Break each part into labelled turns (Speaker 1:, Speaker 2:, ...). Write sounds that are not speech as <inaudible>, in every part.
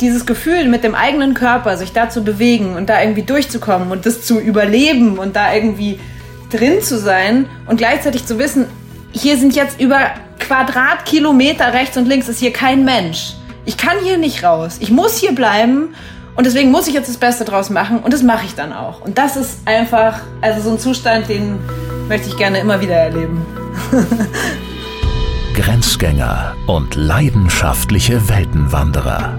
Speaker 1: dieses Gefühl mit dem eigenen Körper, sich da zu bewegen und da irgendwie durchzukommen und das zu überleben und da irgendwie drin zu sein und gleichzeitig zu wissen, hier sind jetzt über Quadratkilometer rechts und links ist hier kein Mensch. Ich kann hier nicht raus. Ich muss hier bleiben und deswegen muss ich jetzt das Beste draus machen und das mache ich dann auch. Und das ist einfach, also so ein Zustand, den möchte ich gerne immer wieder erleben. <laughs>
Speaker 2: Grenzgänger und leidenschaftliche Weltenwanderer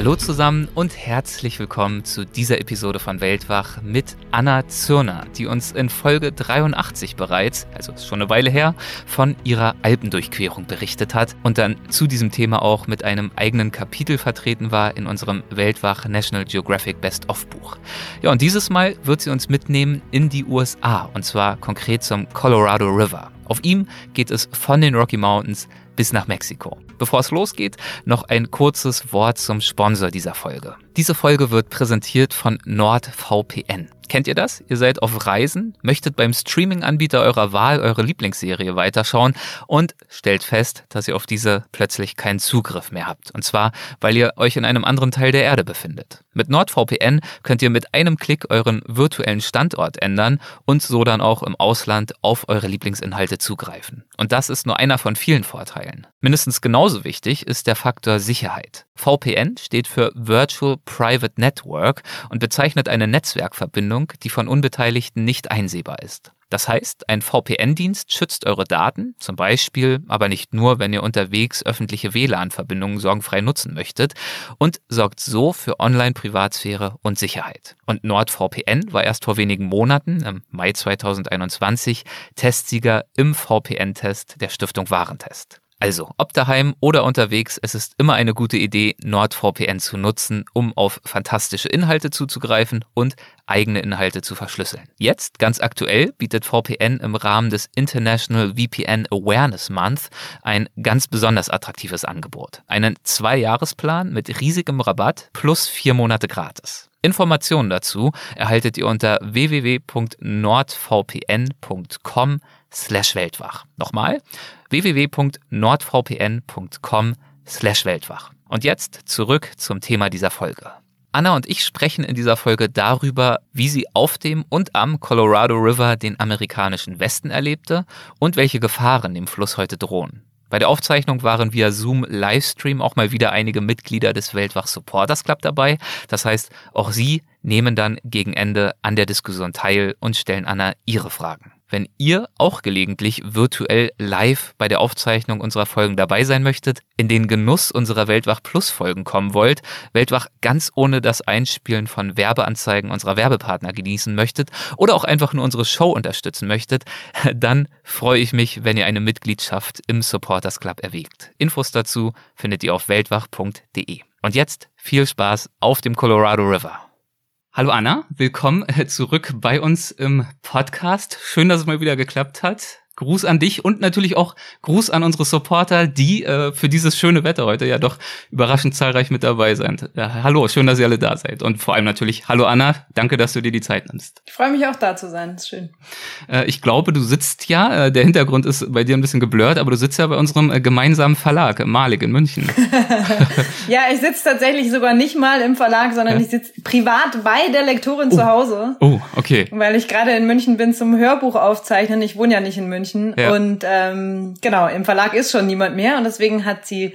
Speaker 3: Hallo zusammen und herzlich willkommen zu dieser Episode von Weltwach mit Anna Zürner, die uns in Folge 83 bereits, also schon eine Weile her, von ihrer Alpendurchquerung berichtet hat und dann zu diesem Thema auch mit einem eigenen Kapitel vertreten war in unserem Weltwach National Geographic Best of Buch. Ja, und dieses Mal wird sie uns mitnehmen in die USA und zwar konkret zum Colorado River. Auf ihm geht es von den Rocky Mountains bis nach Mexiko. Bevor es losgeht, noch ein kurzes Wort zum Sponsor dieser Folge. Diese Folge wird präsentiert von NordVPN. Kennt ihr das? Ihr seid auf Reisen, möchtet beim Streaming-Anbieter eurer Wahl eure Lieblingsserie weiterschauen und stellt fest, dass ihr auf diese plötzlich keinen Zugriff mehr habt. Und zwar, weil ihr euch in einem anderen Teil der Erde befindet. Mit NordVPN könnt ihr mit einem Klick euren virtuellen Standort ändern und so dann auch im Ausland auf eure Lieblingsinhalte zugreifen. Und das ist nur einer von vielen Vorteilen. Mindestens genauso wichtig ist der Faktor Sicherheit. VPN steht für Virtual Private Network und bezeichnet eine Netzwerkverbindung, die von Unbeteiligten nicht einsehbar ist. Das heißt, ein VPN-Dienst schützt eure Daten, zum Beispiel, aber nicht nur, wenn ihr unterwegs öffentliche WLAN-Verbindungen sorgenfrei nutzen möchtet und sorgt so für Online-Privatsphäre und Sicherheit. Und NordVPN war erst vor wenigen Monaten, im Mai 2021, Testsieger im VPN-Test der Stiftung Warentest. Also, ob daheim oder unterwegs, es ist immer eine gute Idee, NordVPN zu nutzen, um auf fantastische Inhalte zuzugreifen und eigene Inhalte zu verschlüsseln. Jetzt, ganz aktuell, bietet VPN im Rahmen des International VPN Awareness Month ein ganz besonders attraktives Angebot. Einen Zwei-Jahres-Plan mit riesigem Rabatt plus vier Monate gratis. Informationen dazu erhaltet ihr unter www.nordvpn.com slash Weltwach. Nochmal, www.nordvpn.com slash Weltwach. Und jetzt zurück zum Thema dieser Folge. Anna und ich sprechen in dieser Folge darüber, wie sie auf dem und am Colorado River den amerikanischen Westen erlebte und welche Gefahren dem Fluss heute drohen. Bei der Aufzeichnung waren via Zoom Livestream auch mal wieder einige Mitglieder des Weltwach Supporters Club dabei. Das heißt, auch sie nehmen dann gegen Ende an der Diskussion teil und stellen Anna ihre Fragen. Wenn ihr auch gelegentlich virtuell live bei der Aufzeichnung unserer Folgen dabei sein möchtet, in den Genuss unserer Weltwach Plus Folgen kommen wollt, Weltwach ganz ohne das Einspielen von Werbeanzeigen unserer Werbepartner genießen möchtet oder auch einfach nur unsere Show unterstützen möchtet, <laughs> dann freue ich mich, wenn ihr eine Mitgliedschaft im Supporters Club erwägt. Infos dazu findet ihr auf weltwach.de. Und jetzt viel Spaß auf dem Colorado River. Hallo Anna, willkommen äh, zurück bei uns im Podcast. Schön, dass es mal wieder geklappt hat. Gruß an dich und natürlich auch Gruß an unsere Supporter, die äh, für dieses schöne Wetter heute ja doch überraschend zahlreich mit dabei sind. Ja, hallo, schön, dass ihr alle da seid. Und vor allem natürlich, hallo Anna, danke, dass du dir die Zeit nimmst.
Speaker 1: Ich freue mich auch da zu sein, ist schön.
Speaker 3: Äh, ich glaube, du sitzt ja, äh, der Hintergrund ist bei dir ein bisschen geblurrt, aber du sitzt ja bei unserem äh, gemeinsamen Verlag, Malik in München. <laughs>
Speaker 1: ja, ich sitze tatsächlich sogar nicht mal im Verlag, sondern ja? ich sitze privat bei der Lektorin oh. zu Hause.
Speaker 3: Oh, okay.
Speaker 1: Weil ich gerade in München bin zum Hörbuch aufzeichnen. Ich wohne ja nicht in München. München. Ja. Und ähm, genau, im Verlag ist schon niemand mehr und deswegen hat sie,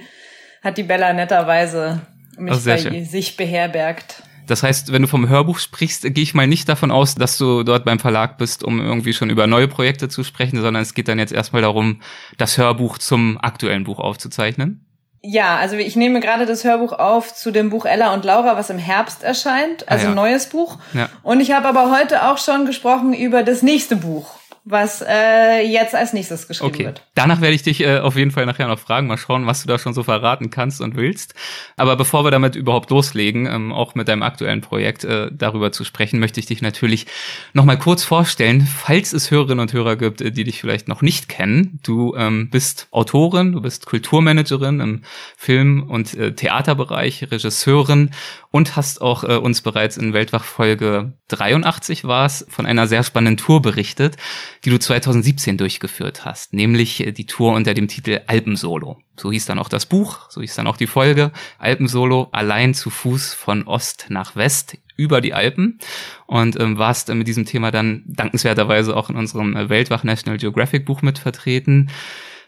Speaker 1: hat die Bella netterweise mich Ach, bei schön. sich beherbergt.
Speaker 3: Das heißt, wenn du vom Hörbuch sprichst, gehe ich mal nicht davon aus, dass du dort beim Verlag bist, um irgendwie schon über neue Projekte zu sprechen, sondern es geht dann jetzt erstmal darum, das Hörbuch zum aktuellen Buch aufzuzeichnen.
Speaker 1: Ja, also ich nehme gerade das Hörbuch auf zu dem Buch Ella und Laura, was im Herbst erscheint, also ah, ja. ein neues Buch. Ja. Und ich habe aber heute auch schon gesprochen über das nächste Buch was äh, jetzt als nächstes geschrieben
Speaker 3: okay.
Speaker 1: wird.
Speaker 3: Danach werde ich dich äh, auf jeden Fall nachher noch fragen, mal schauen, was du da schon so verraten kannst und willst. Aber bevor wir damit überhaupt loslegen, ähm, auch mit deinem aktuellen Projekt äh, darüber zu sprechen, möchte ich dich natürlich noch mal kurz vorstellen, falls es Hörerinnen und Hörer gibt, äh, die dich vielleicht noch nicht kennen. Du ähm, bist Autorin, du bist Kulturmanagerin im Film- und äh, Theaterbereich, Regisseurin und hast auch äh, uns bereits in Weltwach Folge 83 war es von einer sehr spannenden Tour berichtet die du 2017 durchgeführt hast, nämlich äh, die Tour unter dem Titel Alpensolo. So hieß dann auch das Buch, so hieß dann auch die Folge Alpensolo, allein zu Fuß von Ost nach West über die Alpen und ähm, warst äh, mit diesem Thema dann dankenswerterweise auch in unserem äh, Weltwach National Geographic Buch mit vertreten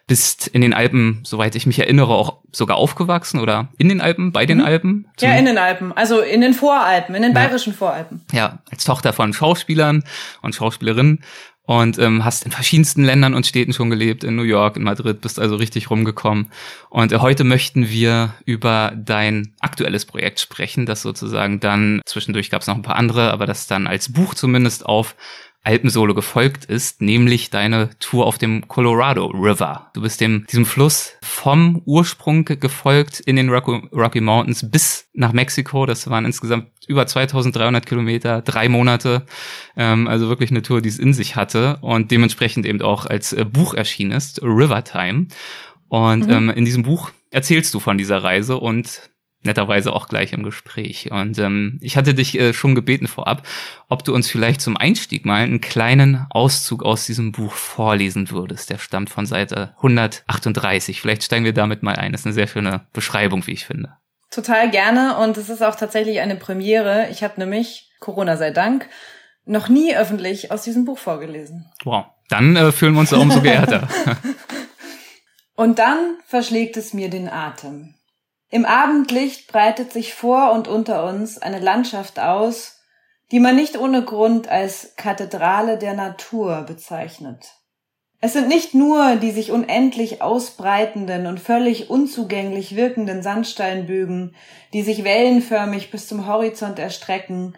Speaker 3: bist in den Alpen, soweit ich mich erinnere, auch sogar aufgewachsen oder in den Alpen, bei den mhm. Alpen?
Speaker 1: Ja, in den Alpen, also in den Voralpen, in den ja. bayerischen Voralpen.
Speaker 3: Ja, als Tochter von Schauspielern und Schauspielerinnen und ähm, hast in verschiedensten Ländern und Städten schon gelebt, in New York, in Madrid, bist also richtig rumgekommen. Und äh, heute möchten wir über dein aktuelles Projekt sprechen, das sozusagen dann, zwischendurch gab es noch ein paar andere, aber das dann als Buch zumindest auf Alpensolo gefolgt ist, nämlich deine Tour auf dem Colorado River. Du bist dem, diesem Fluss vom Ursprung gefolgt in den Rocky, Mountains bis nach Mexiko. Das waren insgesamt über 2300 Kilometer, drei Monate. Ähm, also wirklich eine Tour, die es in sich hatte und dementsprechend eben auch als äh, Buch erschienen ist, River Time. Und mhm. ähm, in diesem Buch erzählst du von dieser Reise und netterweise auch gleich im Gespräch. Und ähm, ich hatte dich äh, schon gebeten vorab, ob du uns vielleicht zum Einstieg mal einen kleinen Auszug aus diesem Buch vorlesen würdest. Der stammt von Seite 138. Vielleicht steigen wir damit mal ein. Das ist eine sehr schöne Beschreibung, wie ich finde.
Speaker 1: Total gerne und es ist auch tatsächlich eine Premiere. Ich habe nämlich, Corona sei Dank, noch nie öffentlich aus diesem Buch vorgelesen.
Speaker 3: Wow, dann äh, fühlen wir uns umso geehrter. <laughs>
Speaker 1: und dann verschlägt es mir den Atem. Im Abendlicht breitet sich vor und unter uns eine Landschaft aus, die man nicht ohne Grund als Kathedrale der Natur bezeichnet. Es sind nicht nur die sich unendlich ausbreitenden und völlig unzugänglich wirkenden Sandsteinbögen, die sich wellenförmig bis zum Horizont erstrecken,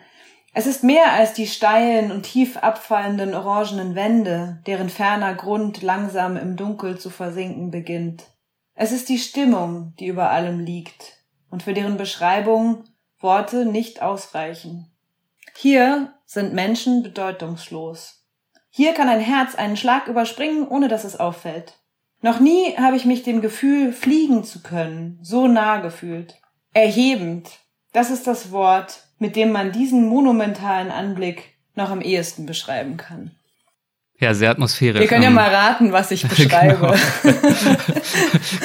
Speaker 1: es ist mehr als die steilen und tief abfallenden orangenen Wände, deren ferner Grund langsam im Dunkel zu versinken beginnt. Es ist die Stimmung, die über allem liegt und für deren Beschreibung Worte nicht ausreichen. Hier sind Menschen bedeutungslos. Hier kann ein Herz einen Schlag überspringen, ohne dass es auffällt. Noch nie habe ich mich dem Gefühl, fliegen zu können, so nah gefühlt. Erhebend, das ist das Wort, mit dem man diesen monumentalen Anblick noch am ehesten beschreiben kann.
Speaker 3: Ja, sehr atmosphärisch.
Speaker 1: Wir können ja ähm, mal raten, was ich <laughs> beschreibe.
Speaker 3: genau.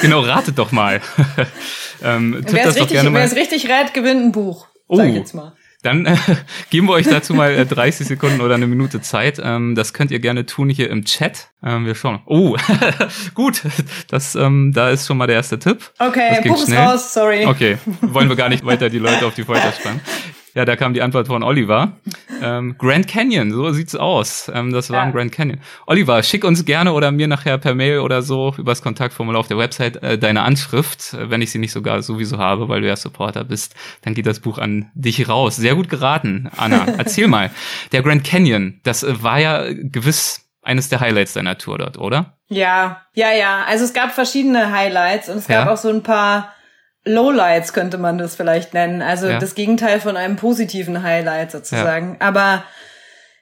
Speaker 3: <laughs> genau, ratet doch mal. <laughs>
Speaker 1: ähm, wer, es richtig, wer es richtig rät, gewinnt ein Buch. Oh. Sag ich jetzt mal.
Speaker 3: Dann äh, geben wir euch dazu mal äh, 30 Sekunden oder eine Minute Zeit. Ähm, das könnt ihr gerne tun hier im Chat. Ähm, wir schauen. Oh, gut. Das, ähm, da ist schon mal der erste Tipp.
Speaker 1: Okay, Buch ist raus, sorry.
Speaker 3: Okay, wollen wir gar nicht weiter die Leute auf die Folter spannen. Ja, da kam die Antwort von Oliver. Ähm, Grand Canyon, so sieht's aus. Ähm, das war ja. ein Grand Canyon. Oliver, schick uns gerne oder mir nachher per Mail oder so übers Kontaktformular auf der Website äh, deine Anschrift, wenn ich sie nicht sogar sowieso habe, weil du ja Supporter bist. Dann geht das Buch an dich raus. Sehr gut geraten, Anna. <laughs> Erzähl mal. Der Grand Canyon, das äh, war ja gewiss eines der Highlights deiner Tour dort, oder?
Speaker 1: Ja, ja, ja. Also es gab verschiedene Highlights und es gab ja. auch so ein paar Lowlights könnte man das vielleicht nennen. Also ja. das Gegenteil von einem positiven Highlight sozusagen. Ja. Aber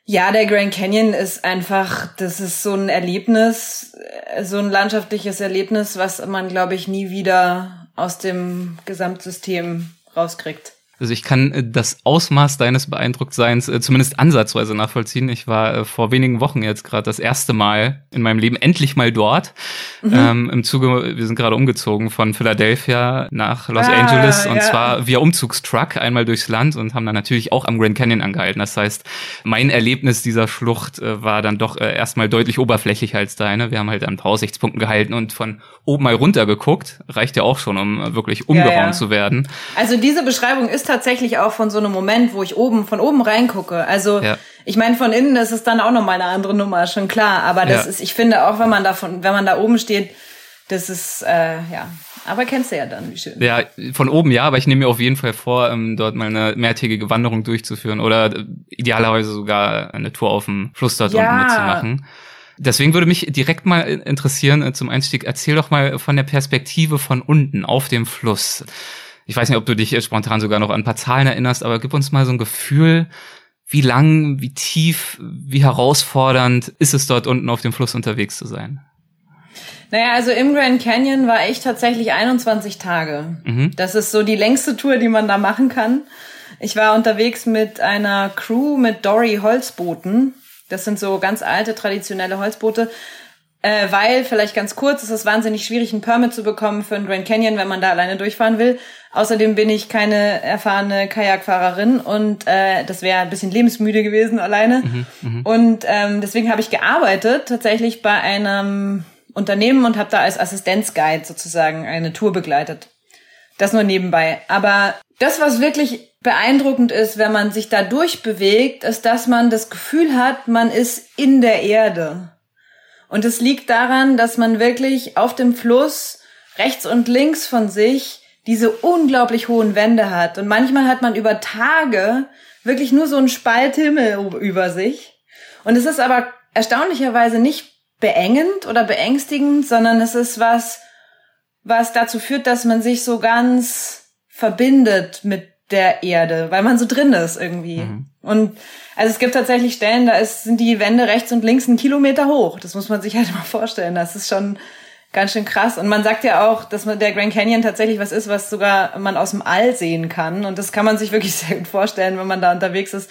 Speaker 1: ja, der Grand Canyon ist einfach, das ist so ein Erlebnis, so ein landschaftliches Erlebnis, was man, glaube ich, nie wieder aus dem Gesamtsystem rauskriegt.
Speaker 3: Also ich kann äh, das Ausmaß deines Beeindrucktseins äh, zumindest ansatzweise nachvollziehen. Ich war äh, vor wenigen Wochen jetzt gerade das erste Mal in meinem Leben endlich mal dort. Mhm. Ähm, Im Zuge, wir sind gerade umgezogen von Philadelphia nach Los ah, Angeles und ja. zwar via Umzugstruck einmal durchs Land und haben dann natürlich auch am Grand Canyon angehalten. Das heißt, mein Erlebnis dieser Schlucht war dann doch erstmal deutlich oberflächlicher als deine. Wir haben halt an ein paar Aussichtspunkten gehalten und von oben mal runter geguckt. Reicht ja auch schon, um wirklich umgeraumt ja, ja. zu werden.
Speaker 1: Also diese Beschreibung ist tatsächlich auch von so einem Moment, wo ich oben von oben reingucke. Also ja. ich meine, von innen ist es dann auch nochmal eine andere Nummer, schon klar. Aber das ja. ist, ich finde auch, wenn man da von, wenn man da oben steht, das ist äh, ja. Aber kennst du ja dann, wie schön.
Speaker 3: Ja, von oben ja, aber ich nehme mir auf jeden Fall vor, ähm, dort mal eine mehrtägige Wanderung durchzuführen oder äh, idealerweise sogar eine Tour auf dem Fluss dort ja. unten mitzumachen. Deswegen würde mich direkt mal interessieren äh, zum Einstieg, erzähl doch mal von der Perspektive von unten auf dem Fluss. Ich weiß nicht, ob du dich spontan sogar noch an ein paar Zahlen erinnerst, aber gib uns mal so ein Gefühl, wie lang, wie tief, wie herausfordernd ist es dort unten auf dem Fluss unterwegs zu sein?
Speaker 1: Naja, also im Grand Canyon war ich tatsächlich 21 Tage. Mhm. Das ist so die längste Tour, die man da machen kann. Ich war unterwegs mit einer Crew mit Dory Holzbooten. Das sind so ganz alte, traditionelle Holzboote. Äh, weil, vielleicht ganz kurz, es ist wahnsinnig schwierig, ein Permit zu bekommen für einen Grand Canyon, wenn man da alleine durchfahren will. Außerdem bin ich keine erfahrene Kajakfahrerin und äh, das wäre ein bisschen lebensmüde gewesen alleine. Mhm, mh. Und ähm, deswegen habe ich gearbeitet, tatsächlich bei einem Unternehmen und habe da als Assistenzguide sozusagen eine Tour begleitet. Das nur nebenbei. Aber das, was wirklich beeindruckend ist, wenn man sich da durchbewegt, ist, dass man das Gefühl hat, man ist in der Erde. Und es liegt daran, dass man wirklich auf dem Fluss rechts und links von sich diese unglaublich hohen Wände hat. Und manchmal hat man über Tage wirklich nur so einen Spalt Himmel über sich. Und es ist aber erstaunlicherweise nicht beengend oder beängstigend, sondern es ist was, was dazu führt, dass man sich so ganz verbindet mit der Erde, weil man so drin ist irgendwie. Mhm. Und also es gibt tatsächlich Stellen, da ist, sind die Wände rechts und links einen Kilometer hoch. Das muss man sich <laughs> halt mal vorstellen. Das ist schon ganz schön krass. Und man sagt ja auch, dass man der Grand Canyon tatsächlich was ist, was sogar man aus dem All sehen kann. Und das kann man sich <laughs> wirklich sehr gut vorstellen, wenn man da unterwegs ist.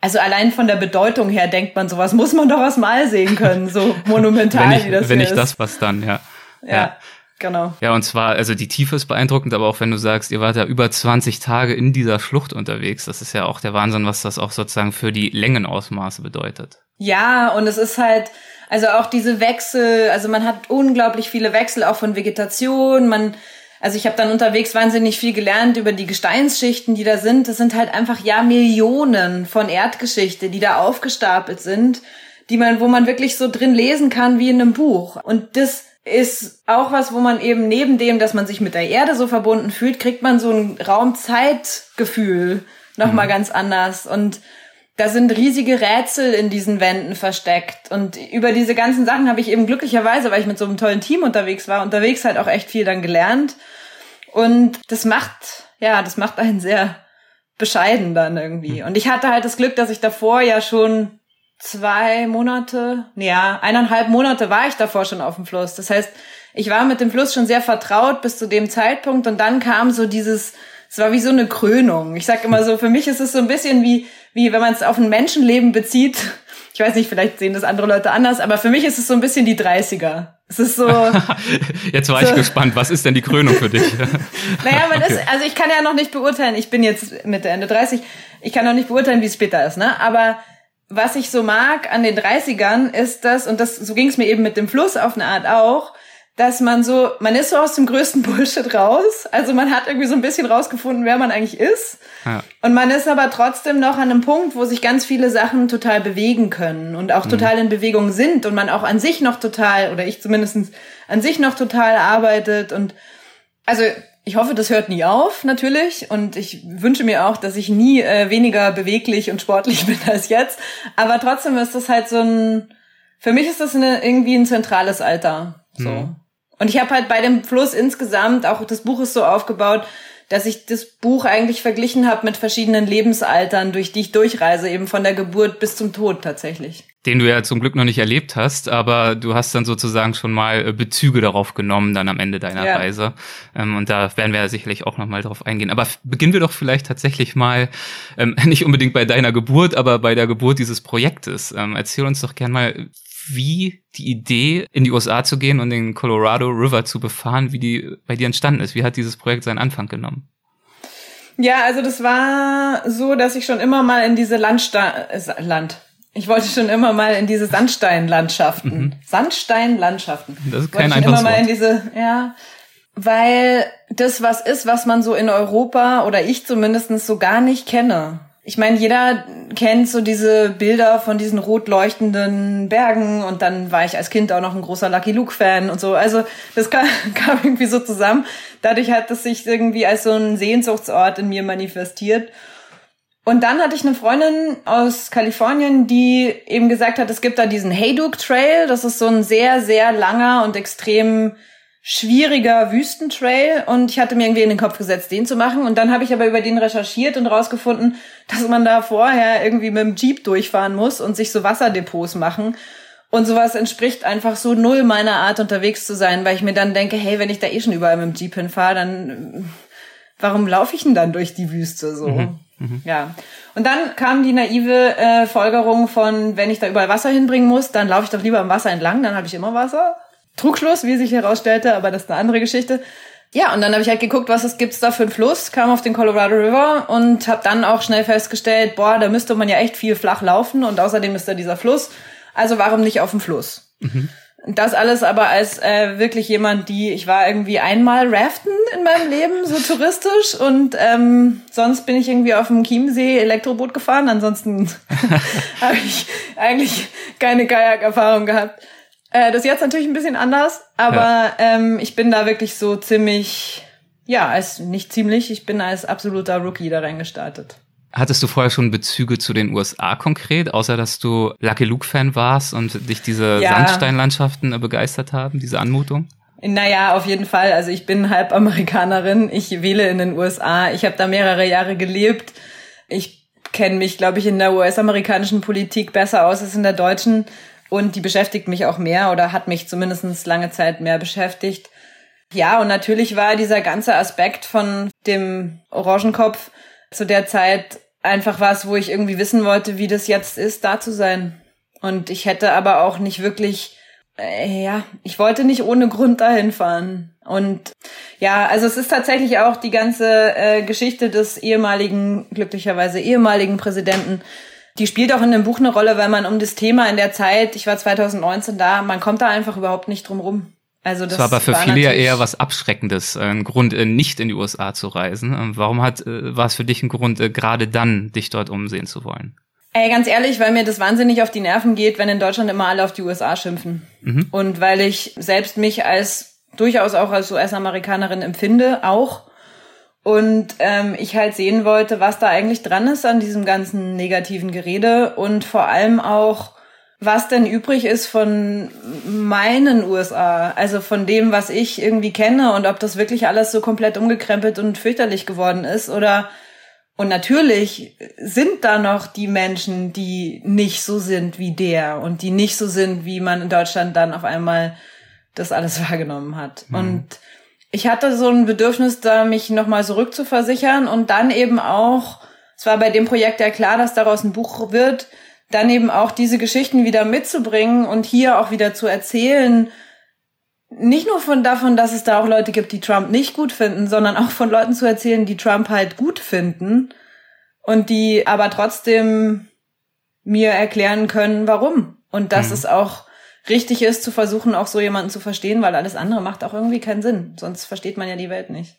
Speaker 1: Also allein von der Bedeutung her denkt man, sowas muss man doch aus dem All sehen können, so <laughs> monumental
Speaker 3: wenn ich,
Speaker 1: wie das
Speaker 3: Wenn
Speaker 1: nicht
Speaker 3: ist. das, was dann, ja.
Speaker 1: ja. ja. Genau.
Speaker 3: Ja, und zwar, also die Tiefe ist beeindruckend, aber auch wenn du sagst, ihr wart ja über 20 Tage in dieser Schlucht unterwegs, das ist ja auch der Wahnsinn, was das auch sozusagen für die Längenausmaße bedeutet.
Speaker 1: Ja, und es ist halt, also auch diese Wechsel, also man hat unglaublich viele Wechsel auch von Vegetation, man, also ich habe dann unterwegs wahnsinnig viel gelernt über die Gesteinsschichten, die da sind. Das sind halt einfach ja Millionen von Erdgeschichte, die da aufgestapelt sind, die man, wo man wirklich so drin lesen kann wie in einem Buch. Und das ist auch was, wo man eben neben dem, dass man sich mit der Erde so verbunden fühlt, kriegt man so ein Raumzeitgefühl nochmal mhm. ganz anders. Und da sind riesige Rätsel in diesen Wänden versteckt. Und über diese ganzen Sachen habe ich eben glücklicherweise, weil ich mit so einem tollen Team unterwegs war, unterwegs halt auch echt viel dann gelernt. Und das macht, ja, das macht einen sehr bescheiden dann irgendwie. Mhm. Und ich hatte halt das Glück, dass ich davor ja schon zwei Monate, ja, eineinhalb Monate war ich davor schon auf dem Fluss. Das heißt, ich war mit dem Fluss schon sehr vertraut bis zu dem Zeitpunkt und dann kam so dieses, es war wie so eine Krönung. Ich sag immer so, für mich ist es so ein bisschen wie, wie wenn man es auf ein Menschenleben bezieht. Ich weiß nicht, vielleicht sehen das andere Leute anders, aber für mich ist es so ein bisschen die 30er. Es ist so. <laughs>
Speaker 3: jetzt war so, ich gespannt. Was ist denn die Krönung für dich? <laughs>
Speaker 1: naja, man okay. ist, also ich kann ja noch nicht beurteilen. Ich bin jetzt Mitte, Ende 30. Ich kann noch nicht beurteilen, wie es später ist, ne? Aber was ich so mag an den 30ern ist das, und das, so ging es mir eben mit dem Fluss auf eine Art auch, dass man so, man ist so aus dem größten <laughs> Bullshit raus. Also man hat irgendwie so ein bisschen rausgefunden, wer man eigentlich ist. Ja. Und man ist aber trotzdem noch an einem Punkt, wo sich ganz viele Sachen total bewegen können und auch mhm. total in Bewegung sind und man auch an sich noch total, oder ich zumindestens an sich noch total arbeitet und also ich hoffe, das hört nie auf, natürlich. Und ich wünsche mir auch, dass ich nie äh, weniger beweglich und sportlich <laughs> bin als jetzt. Aber trotzdem ist das halt so ein, für mich ist das eine, irgendwie ein zentrales Alter. So. Mhm. Und ich habe halt bei dem Fluss insgesamt, auch das Buch ist so aufgebaut, dass ich das Buch eigentlich verglichen habe mit verschiedenen Lebensaltern, durch die ich durchreise, eben von der Geburt bis zum Tod tatsächlich
Speaker 3: den du ja zum Glück noch nicht erlebt hast, aber du hast dann sozusagen schon mal äh, Bezüge darauf genommen dann am Ende deiner ja. Reise. Ähm, und da werden wir ja sicherlich auch nochmal drauf eingehen. Aber beginnen wir doch vielleicht tatsächlich mal, ähm, <laughs> nicht unbedingt bei deiner Geburt, aber bei der Geburt dieses Projektes. Ähm, erzähl uns doch gern mal, wie die Idee, in die USA zu gehen und den Colorado River zu befahren, wie die bei dir entstanden ist. Wie hat dieses Projekt seinen Anfang genommen?
Speaker 1: Ja, also das war so, dass ich schon immer mal in diese Landsta äh, Land ich wollte schon immer mal in diese Sandsteinlandschaften. Mhm. Sandsteinlandschaften.
Speaker 3: Das ist kein einfaches immer mal
Speaker 1: in diese, ja, weil das was ist, was man so in Europa oder ich zumindest so gar nicht kenne. Ich meine, jeder kennt so diese Bilder von diesen rot leuchtenden Bergen und dann war ich als Kind auch noch ein großer Lucky Luke Fan und so. Also das kam, <laughs> kam irgendwie so zusammen. Dadurch hat das sich irgendwie als so ein Sehnsuchtsort in mir manifestiert. Und dann hatte ich eine Freundin aus Kalifornien, die eben gesagt hat, es gibt da diesen Haydock Trail. Das ist so ein sehr, sehr langer und extrem schwieriger Wüstentrail. Und ich hatte mir irgendwie in den Kopf gesetzt, den zu machen. Und dann habe ich aber über den recherchiert und rausgefunden, dass man da vorher irgendwie mit dem Jeep durchfahren muss und sich so Wasserdepots machen. Und sowas entspricht einfach so null meiner Art, unterwegs zu sein, weil ich mir dann denke, hey, wenn ich da eh schon überall mit dem Jeep hinfahre, dann warum laufe ich denn dann durch die Wüste so? Mhm. Mhm. Ja. Und dann kam die naive äh, Folgerung von, wenn ich da überall Wasser hinbringen muss, dann laufe ich doch lieber am Wasser entlang, dann habe ich immer Wasser. Trugschluss, wie sich herausstellte, aber das ist eine andere Geschichte. Ja, und dann habe ich halt geguckt, was es gibt's da für einen Fluss, kam auf den Colorado River und habe dann auch schnell festgestellt, boah, da müsste man ja echt viel flach laufen und außerdem ist da dieser Fluss. Also warum nicht auf dem Fluss? Mhm. Das alles aber als äh, wirklich jemand, die, ich war irgendwie einmal raften in meinem Leben, so touristisch und ähm, sonst bin ich irgendwie auf dem Chiemsee Elektroboot gefahren. Ansonsten <laughs> habe ich eigentlich keine Kajak-Erfahrung gehabt. Äh, das ist jetzt natürlich ein bisschen anders, aber ja. ähm, ich bin da wirklich so ziemlich, ja, als nicht ziemlich, ich bin als absoluter Rookie da reingestartet.
Speaker 3: Hattest du vorher schon Bezüge zu den USA konkret, außer dass du Lucky Luke-Fan warst und dich diese ja. Sandsteinlandschaften begeistert haben, diese Anmutung?
Speaker 1: Naja, auf jeden Fall. Also ich bin halb Amerikanerin. Ich wähle in den USA. Ich habe da mehrere Jahre gelebt. Ich kenne mich, glaube ich, in der US-amerikanischen Politik besser aus als in der deutschen. Und die beschäftigt mich auch mehr oder hat mich zumindest lange Zeit mehr beschäftigt. Ja, und natürlich war dieser ganze Aspekt von dem Orangenkopf zu der Zeit einfach was, wo ich irgendwie wissen wollte, wie das jetzt ist, da zu sein. Und ich hätte aber auch nicht wirklich, äh, ja, ich wollte nicht ohne Grund dahin fahren. Und ja, also es ist tatsächlich auch die ganze äh, Geschichte des ehemaligen, glücklicherweise ehemaligen Präsidenten, die spielt auch in dem Buch eine Rolle, weil man um das Thema in der Zeit, ich war 2019 da, man kommt da einfach überhaupt nicht drum rum.
Speaker 3: Also das, das war aber für war viele ja eher was Abschreckendes, äh, ein Grund, äh, nicht in die USA zu reisen. Ähm, warum hat, äh, war es für dich ein Grund, gerade dann dich dort umsehen zu wollen?
Speaker 1: Ey, ganz ehrlich, weil mir das wahnsinnig auf die Nerven geht, wenn in Deutschland immer alle auf die USA schimpfen. Mhm. Und weil ich selbst mich als durchaus auch als US-Amerikanerin empfinde, auch. Und ähm, ich halt sehen wollte, was da eigentlich dran ist an diesem ganzen negativen Gerede und vor allem auch, was denn übrig ist von meinen USA, also von dem, was ich irgendwie kenne und ob das wirklich alles so komplett umgekrempelt und fürchterlich geworden ist oder und natürlich sind da noch die Menschen, die nicht so sind wie der und die nicht so sind, wie man in Deutschland dann auf einmal das alles <laughs> wahrgenommen hat. Mhm. Und ich hatte so ein Bedürfnis, da mich nochmal zurückzuversichern und dann eben auch, es war bei dem Projekt ja klar, dass daraus ein Buch wird, dann eben auch diese Geschichten wieder mitzubringen und hier auch wieder zu erzählen, nicht nur von davon, dass es da auch Leute gibt, die Trump nicht gut finden, sondern auch von Leuten zu erzählen, die Trump halt gut finden und die aber trotzdem mir erklären können, warum. Und dass mhm. es auch richtig ist, zu versuchen, auch so jemanden zu verstehen, weil alles andere macht auch irgendwie keinen Sinn. Sonst versteht man ja die Welt nicht.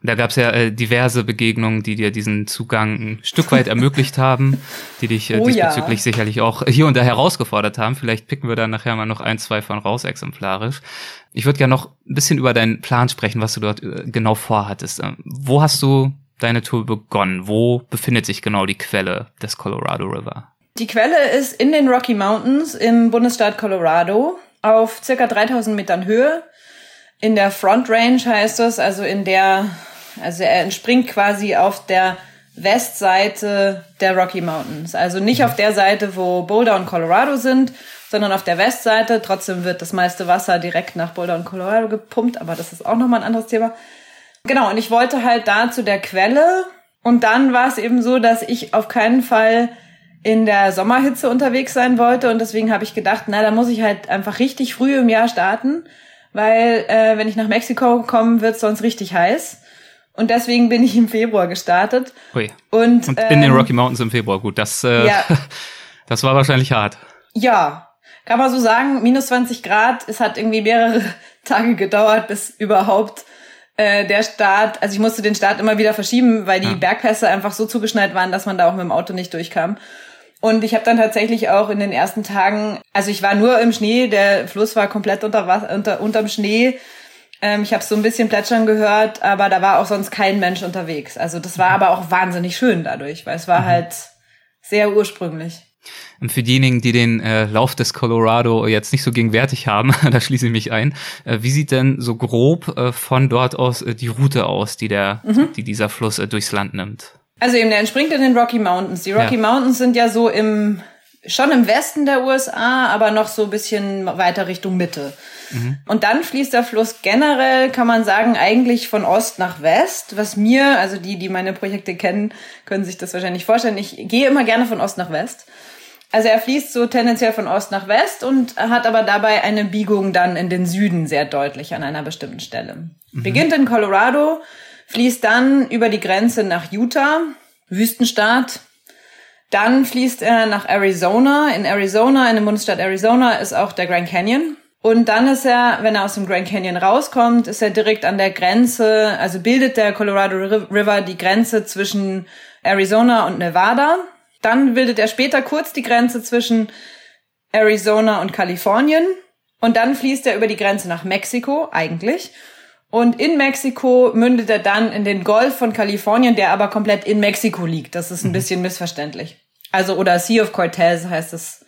Speaker 3: Und da gab es ja äh, diverse Begegnungen, die dir diesen Zugang ein Stück weit ermöglicht haben, die dich äh, oh, diesbezüglich ja. sicherlich auch hier und da herausgefordert haben. Vielleicht picken wir da nachher mal noch ein, zwei von raus exemplarisch. Ich würde gerne noch ein bisschen über deinen Plan sprechen, was du dort äh, genau vorhattest. Ähm, wo hast du deine Tour begonnen? Wo befindet sich genau die Quelle des Colorado River?
Speaker 1: Die Quelle ist in den Rocky Mountains im Bundesstaat Colorado auf circa 3000 Metern Höhe in der Front Range heißt es, also in der, also er entspringt quasi auf der Westseite der Rocky Mountains. Also nicht auf der Seite, wo Boulder und Colorado sind, sondern auf der Westseite. Trotzdem wird das meiste Wasser direkt nach Boulder und Colorado gepumpt, aber das ist auch nochmal ein anderes Thema. Genau, und ich wollte halt da zu der Quelle. Und dann war es eben so, dass ich auf keinen Fall in der Sommerhitze unterwegs sein wollte. Und deswegen habe ich gedacht, na, da muss ich halt einfach richtig früh im Jahr starten weil äh, wenn ich nach Mexiko komme, wird es sonst richtig heiß. Und deswegen bin ich im Februar gestartet.
Speaker 3: Hui. Und, und in den ähm, Rocky Mountains im Februar, gut, das, äh, ja. <laughs> das war wahrscheinlich hart.
Speaker 1: Ja, kann man so sagen, minus 20 Grad. Es hat irgendwie mehrere <laughs> Tage gedauert, bis überhaupt äh, der Start, also ich musste den Start immer wieder verschieben, weil die ja. Bergpässe einfach so zugeschneit waren, dass man da auch mit dem Auto nicht durchkam. Und ich habe dann tatsächlich auch in den ersten Tagen, also ich war nur im Schnee, der Fluss war komplett unter, unter unterm Schnee. Ähm, ich habe so ein bisschen plätschern gehört, aber da war auch sonst kein Mensch unterwegs. Also das war aber auch wahnsinnig schön dadurch, weil es war mhm. halt sehr ursprünglich.
Speaker 3: Und für diejenigen, die den äh, Lauf des Colorado jetzt nicht so gegenwärtig haben, <laughs> da schließe ich mich ein, äh, wie sieht denn so grob äh, von dort aus äh, die Route aus, die der, mhm. die dieser Fluss äh, durchs Land nimmt?
Speaker 1: Also eben, der entspringt in den Rocky Mountains. Die Rocky ja. Mountains sind ja so im schon im Westen der USA, aber noch so ein bisschen weiter Richtung Mitte. Mhm. Und dann fließt der Fluss generell, kann man sagen, eigentlich von Ost nach West. Was mir, also die, die meine Projekte kennen, können sich das wahrscheinlich vorstellen. Ich gehe immer gerne von Ost nach West. Also er fließt so tendenziell von Ost nach West und hat aber dabei eine Biegung dann in den Süden sehr deutlich an einer bestimmten Stelle. Mhm. Beginnt in Colorado, fließt dann über die Grenze nach Utah, Wüstenstaat, dann fließt er nach Arizona. In Arizona, in dem Bundesstaat Arizona, ist auch der Grand Canyon. Und dann ist er, wenn er aus dem Grand Canyon rauskommt, ist er direkt an der Grenze, also bildet der Colorado River die Grenze zwischen Arizona und Nevada. Dann bildet er später kurz die Grenze zwischen Arizona und Kalifornien. Und dann fließt er über die Grenze nach Mexiko, eigentlich. Und in Mexiko mündet er dann in den Golf von Kalifornien, der aber komplett in Mexiko liegt. Das ist ein mhm. bisschen missverständlich. Also, oder Sea of Cortez heißt es.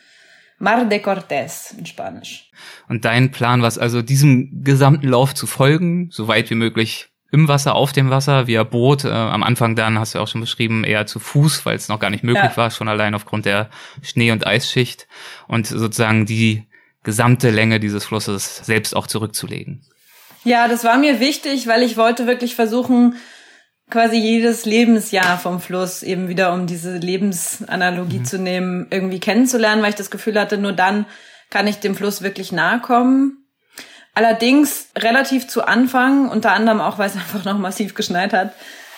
Speaker 1: Mar de Cortez in Spanisch.
Speaker 3: Und dein Plan war es also, diesem gesamten Lauf zu folgen, so weit wie möglich im Wasser, auf dem Wasser, via Boot. Äh, am Anfang dann, hast du auch schon beschrieben, eher zu Fuß, weil es noch gar nicht möglich ja. war, schon allein aufgrund der Schnee- und Eisschicht. Und sozusagen die gesamte Länge dieses Flusses selbst auch zurückzulegen.
Speaker 1: Ja, das war mir wichtig, weil ich wollte wirklich versuchen, quasi jedes Lebensjahr vom Fluss eben wieder, um diese Lebensanalogie mhm. zu nehmen, irgendwie kennenzulernen, weil ich das Gefühl hatte, nur dann kann ich dem Fluss wirklich nahe kommen. Allerdings relativ zu Anfang, unter anderem auch, weil es <laughs> einfach noch massiv geschneit hat,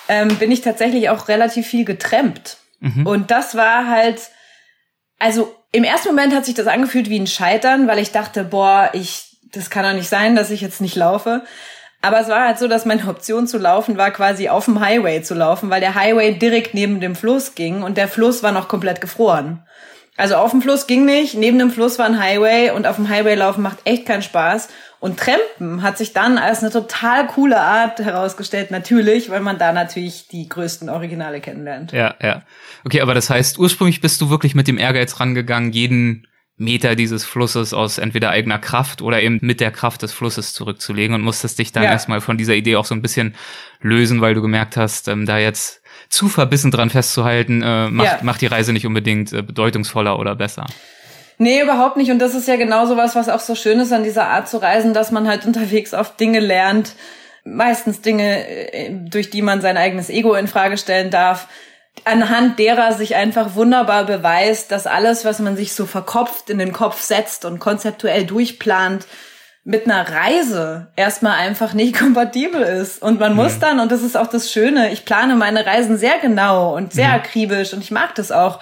Speaker 1: ähm, bin ich tatsächlich auch relativ viel getrennt. Mhm. Und das war halt, also im ersten Moment hat sich das angefühlt wie ein Scheitern, weil ich dachte, boah, ich das kann doch nicht sein, dass ich jetzt nicht laufe. Aber es war halt so, dass meine Option zu laufen war, quasi auf dem Highway zu laufen, weil der Highway direkt neben dem Fluss ging und der Fluss war noch komplett gefroren. Also auf dem Fluss ging nicht, neben dem Fluss war ein Highway und auf dem Highway laufen macht echt keinen Spaß. Und Trampen hat sich dann als eine total coole Art herausgestellt, natürlich, weil man da natürlich die größten Originale kennenlernt.
Speaker 3: Ja, ja. Okay, aber das heißt, ursprünglich bist du wirklich mit dem Ehrgeiz rangegangen, jeden Meter dieses Flusses aus entweder eigener Kraft oder eben mit der Kraft des Flusses zurückzulegen und musstest dich dann ja. erstmal von dieser Idee auch so ein bisschen lösen, weil du gemerkt hast, ähm, da jetzt zu verbissen dran festzuhalten, äh, macht, ja. macht die Reise nicht unbedingt äh, bedeutungsvoller oder besser.
Speaker 1: Nee, überhaupt nicht. Und das ist ja genau so was, was auch so schön ist an dieser Art zu reisen, dass man halt <laughs> unterwegs oft Dinge lernt, meistens Dinge, äh, durch die man sein eigenes Ego in Frage stellen darf, anhand derer sich einfach wunderbar beweist, dass alles, was man sich so verkopft in den Kopf setzt und konzeptuell durchplant, mit einer Reise erstmal einfach nicht <laughs> kompatibel ist. Und man muss mhm. dann, und das ist auch das Schöne, ich plane meine Reisen sehr genau und sehr mhm. akribisch und ich mag das auch.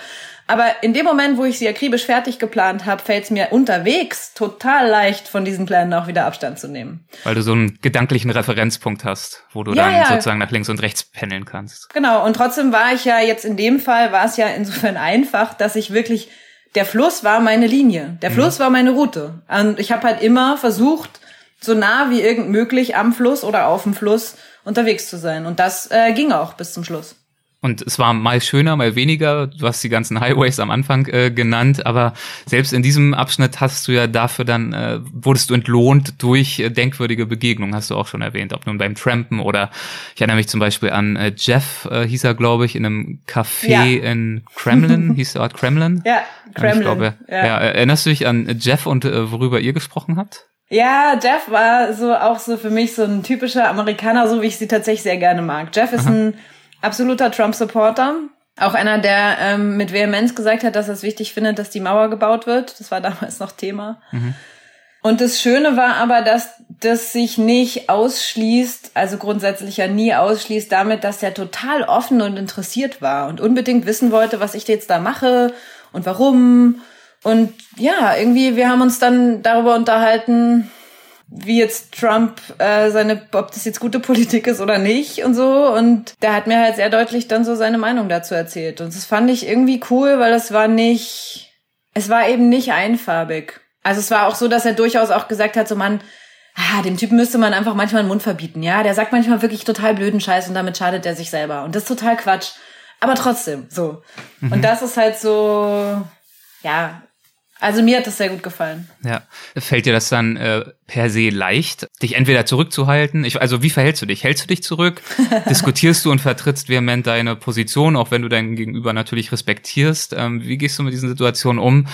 Speaker 1: Aber in dem Moment, wo ich sie akribisch fertig geplant habe, fällt es mir unterwegs total leicht, von diesen Plänen auch wieder Abstand zu nehmen.
Speaker 3: Weil du so einen gedanklichen Referenzpunkt hast, wo du ja, dann ja. sozusagen nach links und rechts pendeln kannst.
Speaker 1: Genau, und trotzdem war ich ja jetzt in dem Fall, war es ja insofern einfach, dass ich wirklich, der Fluss war meine Linie, der mhm. Fluss war meine Route. Und ich habe halt immer versucht, so nah wie irgend möglich am Fluss oder auf dem Fluss unterwegs zu sein. Und das äh, ging auch bis zum Schluss.
Speaker 3: Und es war mal schöner, mal weniger. Du hast die ganzen Highways am Anfang äh, genannt, aber selbst in diesem Abschnitt hast du ja dafür dann, äh, wurdest du entlohnt durch äh, denkwürdige Begegnungen, hast du auch schon erwähnt. Ob nun beim Trampen oder ich erinnere mich zum Beispiel an äh, Jeff, äh, hieß er, glaube ich, in einem Café ja. in Kremlin, <laughs> hieß der Ort Kremlin?
Speaker 1: Ja, Kremlin. Ich glaube,
Speaker 3: ja. ja. Erinnerst du dich an Jeff und äh, worüber ihr gesprochen habt?
Speaker 1: Ja, Jeff war so auch so für mich so ein typischer Amerikaner, so wie ich sie tatsächlich sehr gerne mag. Jeff ist Aha. ein absoluter Trump-Supporter. Auch einer, der ähm, mit Vehemenz gesagt hat, dass er es wichtig findet, dass die Mauer gebaut wird. Das war damals noch Thema. Mhm. Und das Schöne war aber, dass das sich nicht ausschließt, also grundsätzlich ja nie ausschließt damit, dass der total offen und interessiert war und unbedingt wissen wollte, was ich jetzt da mache und warum. Und ja, irgendwie, wir haben uns dann darüber unterhalten, wie jetzt Trump äh, seine, ob das jetzt gute Politik ist oder nicht und so. Und der hat mir halt sehr deutlich dann so seine Meinung dazu erzählt. Und das fand ich irgendwie cool, weil das war nicht, es war eben nicht einfarbig. Also es war auch so, dass er durchaus auch gesagt hat, so man, ah, dem Typen müsste man einfach manchmal den Mund verbieten, ja. Der sagt manchmal wirklich total blöden Scheiß und damit schadet er sich selber. Und das ist total Quatsch. Aber trotzdem, so. Mhm. Und das ist halt so, ja, also mir hat das sehr gut gefallen.
Speaker 3: Ja. Fällt dir das dann äh, per se leicht, dich entweder zurückzuhalten? Ich, also wie verhältst du dich? Hältst du dich zurück? <laughs> Diskutierst du und vertrittst vehement deine Position, auch wenn du dein Gegenüber natürlich respektierst? Ähm, wie gehst du mit diesen Situationen um,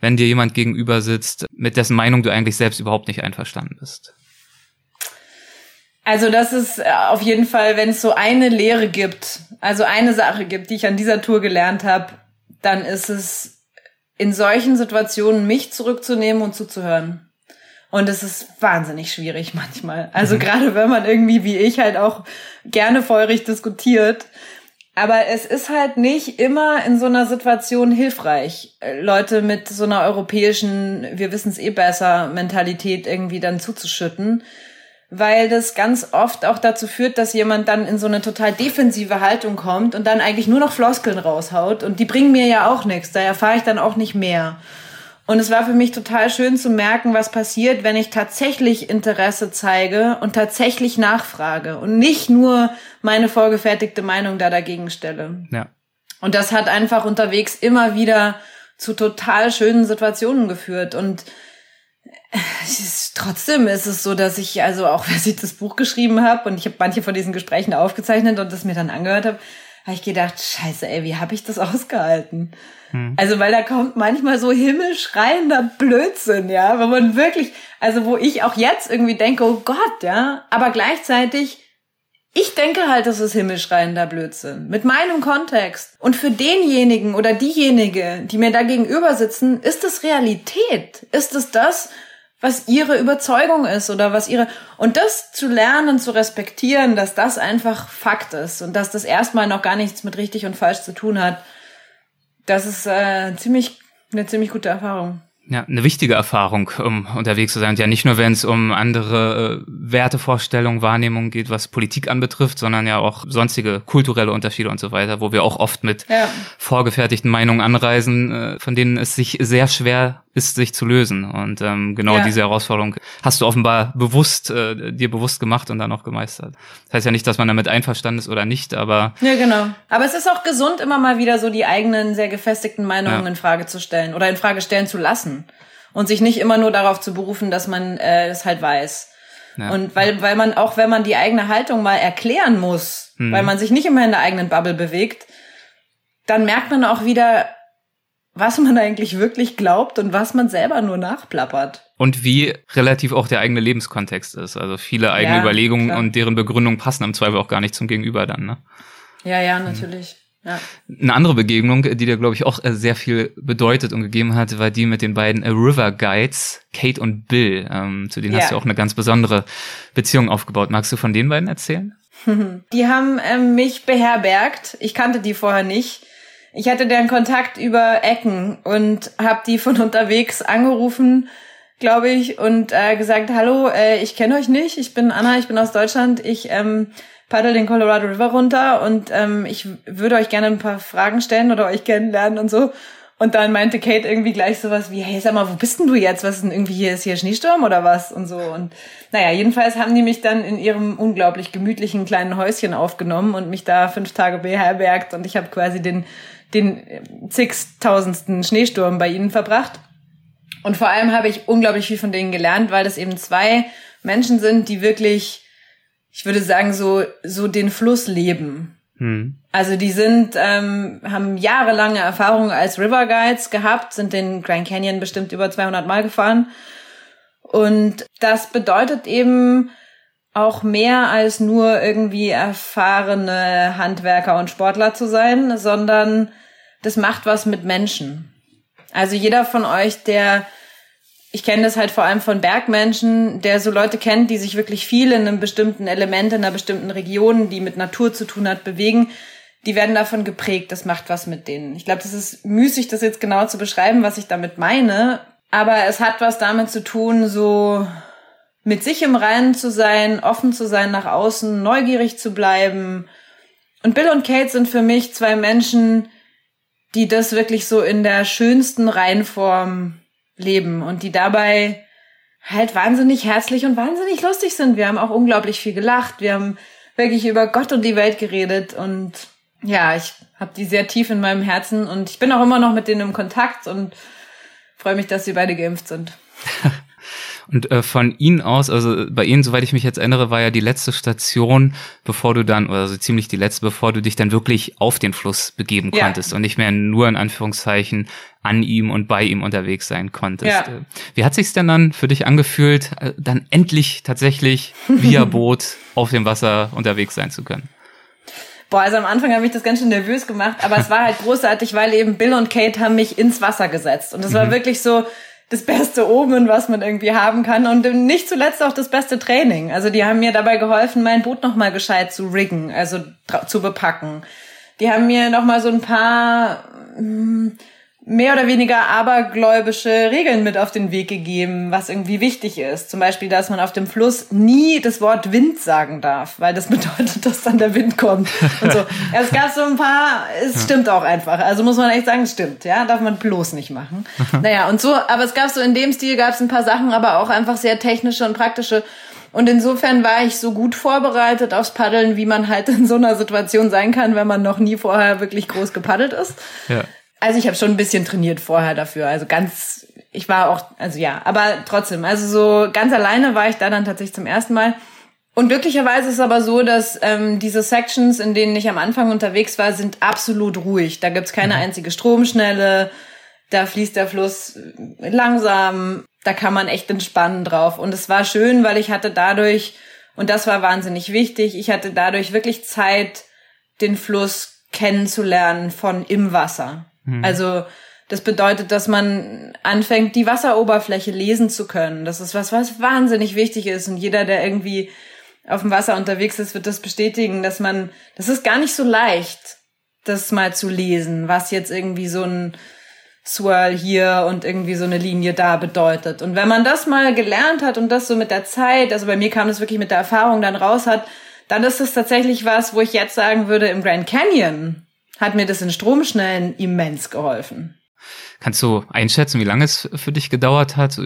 Speaker 3: wenn dir jemand gegenüber sitzt, mit dessen Meinung du eigentlich selbst überhaupt nicht einverstanden bist?
Speaker 1: Also das ist äh, auf jeden Fall, wenn es so eine Lehre gibt, also eine Sache gibt, die ich an dieser Tour gelernt habe, dann ist es in solchen Situationen mich zurückzunehmen und zuzuhören. Und es ist wahnsinnig schwierig manchmal. Also mhm. gerade wenn man irgendwie wie ich halt auch gerne feurig diskutiert. Aber es ist halt nicht immer in so einer Situation hilfreich, Leute mit so einer europäischen, wir wissen es eh besser, Mentalität irgendwie dann zuzuschütten weil das ganz oft auch dazu führt, dass jemand dann in so eine total defensive Haltung kommt und dann eigentlich nur noch Floskeln raushaut und die bringen mir ja auch nichts, da erfahre ich dann auch nicht mehr. Und es war für mich total schön zu merken, was passiert, wenn ich tatsächlich Interesse zeige und tatsächlich nachfrage und nicht nur meine vorgefertigte Meinung da dagegen stelle.
Speaker 3: Ja.
Speaker 1: Und das hat einfach unterwegs immer wieder zu total schönen Situationen geführt und trotzdem ist es so, dass ich, also auch <laughs> als ich das Buch geschrieben habe und ich habe manche von diesen Gesprächen aufgezeichnet und das mir dann angehört habe, habe ich gedacht, scheiße, ey, wie habe ich das <laughs> ausgehalten? Hm. Also, weil da kommt manchmal so himmelschreiender Blödsinn, ja, wo man wirklich, also wo ich auch jetzt irgendwie denke, oh Gott, ja, aber gleichzeitig ich denke halt, das ist himmelschreiender Blödsinn. Mit meinem Kontext. Und für denjenigen oder diejenige, die mir da gegenüber sitzen, ist es Realität. Ist es das, was ihre Überzeugung ist oder was ihre und das zu lernen, zu respektieren, dass das einfach Fakt ist und dass das erstmal noch gar nichts mit richtig und falsch zu tun hat. Das ist äh, ziemlich eine ziemlich gute Erfahrung.
Speaker 3: Ja, eine wichtige Erfahrung, um unterwegs zu sein. Und ja, nicht nur, wenn es um andere äh, Wertevorstellungen, Wahrnehmungen geht, was Politik anbetrifft, sondern ja auch sonstige kulturelle Unterschiede und so weiter, wo wir auch oft mit ja. vorgefertigten Meinungen anreisen, äh, von denen es sich sehr schwer ist, sich zu lösen. Und ähm, genau ja. diese Herausforderung hast du offenbar bewusst, äh, dir bewusst gemacht und dann auch gemeistert. Das heißt ja nicht, dass man damit einverstanden ist oder nicht, aber.
Speaker 1: Ja, genau. Aber es ist auch gesund, immer mal wieder so die eigenen sehr gefestigten Meinungen ja. in Frage zu stellen oder in Frage stellen zu lassen. Und sich nicht immer nur darauf zu berufen, dass man äh, das halt weiß. Ja. Und weil, weil man auch, wenn man die eigene Haltung mal erklären muss, hm. weil man sich nicht immer in der eigenen Bubble bewegt, dann merkt man auch wieder, was man eigentlich wirklich glaubt und was man selber nur nachplappert.
Speaker 3: Und wie relativ auch der eigene Lebenskontext ist. Also viele eigene ja, Überlegungen klar. und deren Begründung passen im Zweifel auch gar nicht zum Gegenüber dann, ne?
Speaker 1: Ja, ja, natürlich. Ja.
Speaker 3: Eine andere Begegnung, die dir, glaube ich, auch äh, sehr viel bedeutet und gegeben hat, war die mit den beiden äh, River Guides, Kate und Bill. Ähm, zu denen ja. hast du auch eine ganz besondere Beziehung aufgebaut. Magst du von den beiden erzählen? <laughs>
Speaker 1: Die haben ähm, mich beherbergt. Ich kannte die vorher nicht. Ich hatte deren Kontakt über Ecken und habe die von <laughs> unterwegs angerufen, glaube ich, und äh, gesagt, hallo, äh, ich kenne euch nicht, ich bin Anna, ich bin aus Deutschland, ich ähm, paddel den Colorado River runter und ähm, ich würde euch gerne ein paar Fragen stellen oder euch kennenlernen und so. Und dann meinte Kate irgendwie gleich sowas wie, hey, sag mal, wo bist denn du jetzt? Was ist denn irgendwie hier? Ist hier Schneesturm oder was? Und so. Und naja, jedenfalls haben die mich dann in ihrem unglaublich gemütlichen kleinen Häuschen aufgenommen und mich da fünf Tage beherbergt. Und ich habe quasi den den zigtausendsten Schneesturm bei ihnen verbracht. Und vor allem habe ich unglaublich viel von denen gelernt, weil das eben zwei Menschen sind, die wirklich, ich würde sagen, so, so den Fluss leben. Hm. Also die sind, ähm, haben jahrelange Erfahrung als River Guides gehabt, sind den Grand Canyon bestimmt über 200 Mal gefahren. Und das bedeutet eben auch mehr als nur irgendwie erfahrene Handwerker und Sportler zu sein, sondern das macht was mit Menschen. Also jeder von euch, der, ich kenne das halt vor allem von Bergmenschen, der so Leute kennt, die sich wirklich viel in einem bestimmten Element, in einer bestimmten Region, die mit Natur zu tun hat, bewegen, die werden davon geprägt, das macht was mit denen. Ich glaube, das ist müßig, das jetzt genau zu beschreiben, was ich damit meine, aber es hat was damit zu tun, so mit sich im Reinen zu sein, offen zu sein nach außen, neugierig zu bleiben. Und Bill und Kate sind für mich zwei Menschen, die das wirklich so in der schönsten Reihenform leben und die dabei halt wahnsinnig herzlich und wahnsinnig lustig sind. Wir haben auch unglaublich viel gelacht. Wir haben wirklich über Gott und die Welt geredet und ja, ich habe die sehr tief in meinem Herzen und ich bin auch immer noch mit denen im Kontakt und freue mich, dass sie beide geimpft sind. <laughs>
Speaker 3: Und äh, von Ihnen aus, also bei Ihnen, soweit ich mich jetzt erinnere, war ja die letzte Station, bevor du dann, oder so ziemlich die letzte, bevor du dich dann wirklich auf den Fluss begeben ja. konntest und nicht mehr nur in Anführungszeichen an ihm und bei ihm unterwegs sein konntest. Ja. Äh, wie hat sich's denn dann für dich angefühlt, äh, dann endlich tatsächlich via <laughs> Boot auf dem Wasser unterwegs sein zu können?
Speaker 1: Boah, also am Anfang habe ich das ganz schön nervös gemacht, aber es war halt <laughs> großartig, weil eben Bill und Kate haben mich ins Wasser gesetzt. Und es war mhm. wirklich so, das beste Omen, was man irgendwie haben kann und nicht zuletzt auch das beste Training. Also die haben mir dabei geholfen, mein Boot nochmal gescheit zu riggen, also zu bepacken. Die haben mir nochmal so ein paar mh, hm, mehr oder weniger abergläubische Regeln mit auf den Weg gegeben, was irgendwie wichtig ist. Zum Beispiel, dass man auf dem Fluss nie das Wort Wind sagen darf, weil das <laughs> bedeutet, dass dann der Wind kommt und so. <laughs> Es gab so ein paar, es stimmt auch einfach. Also muss man echt sagen, es stimmt, ja, darf man bloß nicht machen. <laughs> Naja, und so, aber es gab so in dem Stil gab es ein paar Sachen, aber auch einfach sehr technische und praktische. Und insofern war ich so gut vorbereitet aufs Paddeln, wie man halt in so einer Situation sein kann, wenn man noch nie vorher wirklich groß gepaddelt ist. Ja. Also ich habe schon ein bisschen trainiert vorher dafür. Also ganz, ich war auch, also ja, aber trotzdem, also so ganz alleine war ich da dann tatsächlich zum ersten Mal. Und glücklicherweise ist es aber so, dass ähm, diese Sections, in denen ich am Anfang unterwegs war, sind absolut ruhig. Da gibt's keine mhm. einzige Stromschnelle, da fließt der Fluss langsam, da kann man echt entspannen drauf. Und es war schön, weil ich hatte dadurch, und das war wahnsinnig wichtig, ich hatte dadurch wirklich Zeit, den Fluss kennenzulernen von im Wasser. Mhm. Also das bedeutet, dass man anfängt, die Wasseroberfläche lesen zu können. Das ist was, was wahnsinnig wichtig ist. Und jeder, der irgendwie auf dem Wasser unterwegs ist, wird das bestätigen, dass man, das ist gar nicht so leicht, das mal zu lesen, was jetzt irgendwie so ein Swirl hier und irgendwie so eine Linie da bedeutet. Und wenn man das mal gelernt hat und das so mit der Zeit, also bei mir kam das wirklich mit der Erfahrung dann raus hat, dann ist es tatsächlich was, wo ich jetzt sagen würde, im Grand Canyon hat mir das in Stromschnellen immens geholfen.
Speaker 3: Kannst du einschätzen, wie lange es für dich gedauert hat,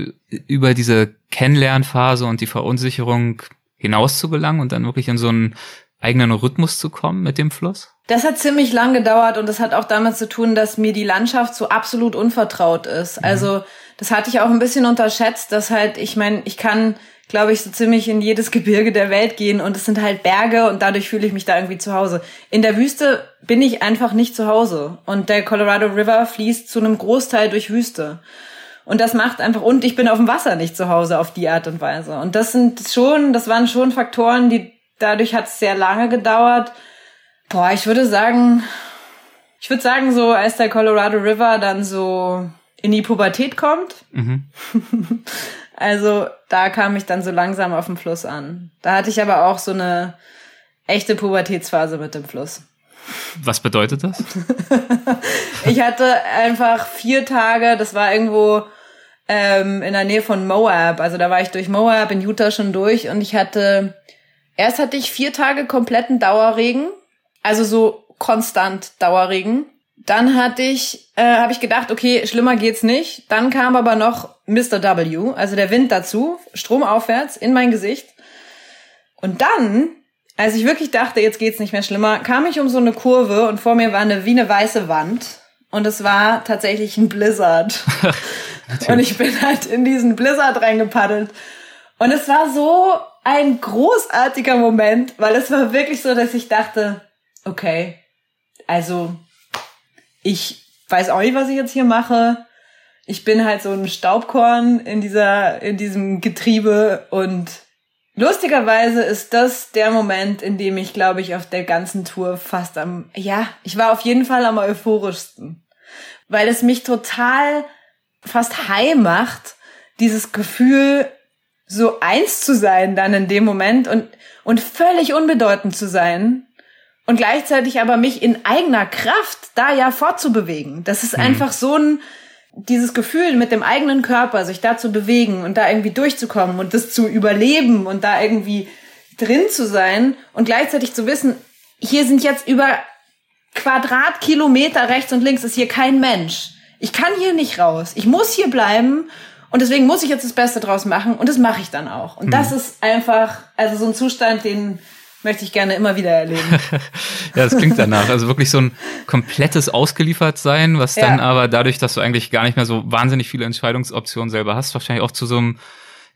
Speaker 3: über diese Kennenlernphase und die Verunsicherung hinaus zu gelangen und dann wirklich in so einen eigenen Rhythmus zu kommen mit dem Fluss?
Speaker 1: Das hat ziemlich lang gedauert und das hat auch damit zu tun, dass mir die Landschaft so absolut unvertraut ist. Mhm. Also das hatte ich auch ein bisschen unterschätzt, dass halt, ich meine, ich kann glaube ich, so ziemlich in jedes Gebirge der Welt gehen und es sind halt Berge und dadurch fühle ich mich da irgendwie zu Hause. In der Wüste bin ich einfach nicht zu Hause und der Colorado River fließt zu einem Großteil durch Wüste. Und das macht einfach, und ich bin auf dem Wasser nicht zu Hause auf die Art und Weise. Und das sind schon, das waren schon Faktoren, die, dadurch hat es sehr lange gedauert. Boah, ich würde sagen, ich würde sagen, so als der Colorado River dann so in die Pubertät kommt, mhm. <laughs> Also da kam ich dann so langsam auf dem Fluss an. Da hatte ich aber auch so eine echte Pubertätsphase mit dem Fluss.
Speaker 3: Was bedeutet das? <laughs>
Speaker 1: ich hatte einfach vier Tage, das war irgendwo ähm, in der Nähe von Moab. Also da war ich durch Moab in Utah schon durch und ich hatte, erst hatte ich vier Tage kompletten Dauerregen, also so konstant Dauerregen. Dann hatte ich, äh, habe ich gedacht, okay, schlimmer geht's nicht. Dann kam aber noch Mr. W, also der Wind dazu, stromaufwärts in mein Gesicht. Und dann, als ich wirklich dachte, jetzt geht's nicht mehr schlimmer, kam ich um so eine Kurve und vor mir war eine wie eine weiße Wand. Und es war tatsächlich ein Blizzard. <laughs> und ich bin halt in diesen Blizzard reingepaddelt. Und es war so ein großartiger Moment, weil es war wirklich so, dass ich dachte, okay, also ich weiß auch nicht, was ich jetzt hier mache. Ich bin halt so ein Staubkorn in dieser, in diesem Getriebe und lustigerweise ist das der Moment, in dem ich, glaube ich, auf der ganzen Tour fast am, ja, ich war auf jeden Fall am euphorischsten. Weil es mich total fast high macht, dieses Gefühl, so eins zu sein dann in dem Moment und, und völlig unbedeutend zu sein und gleichzeitig aber mich in eigener Kraft da ja fortzubewegen. Das ist mhm. einfach so ein, dieses Gefühl mit dem eigenen Körper, sich da zu bewegen und da irgendwie durchzukommen und das zu überleben und da irgendwie drin zu sein und gleichzeitig zu wissen, hier sind jetzt über Quadratkilometer rechts und links ist hier kein Mensch. Ich kann hier nicht raus. Ich muss hier bleiben Und deswegen muss ich jetzt das Beste draus machen und das mache ich dann auch. Und das ist einfach, also so ein Zustand, den möchte ich gerne immer wieder erleben. <laughs>
Speaker 3: ja, das klingt danach. Also wirklich so ein komplettes Ausgeliefertsein, was dann
Speaker 1: Ja.
Speaker 3: aber dadurch, dass du eigentlich gar nicht mehr so wahnsinnig viele Entscheidungsoptionen selber hast, wahrscheinlich auch zu so einem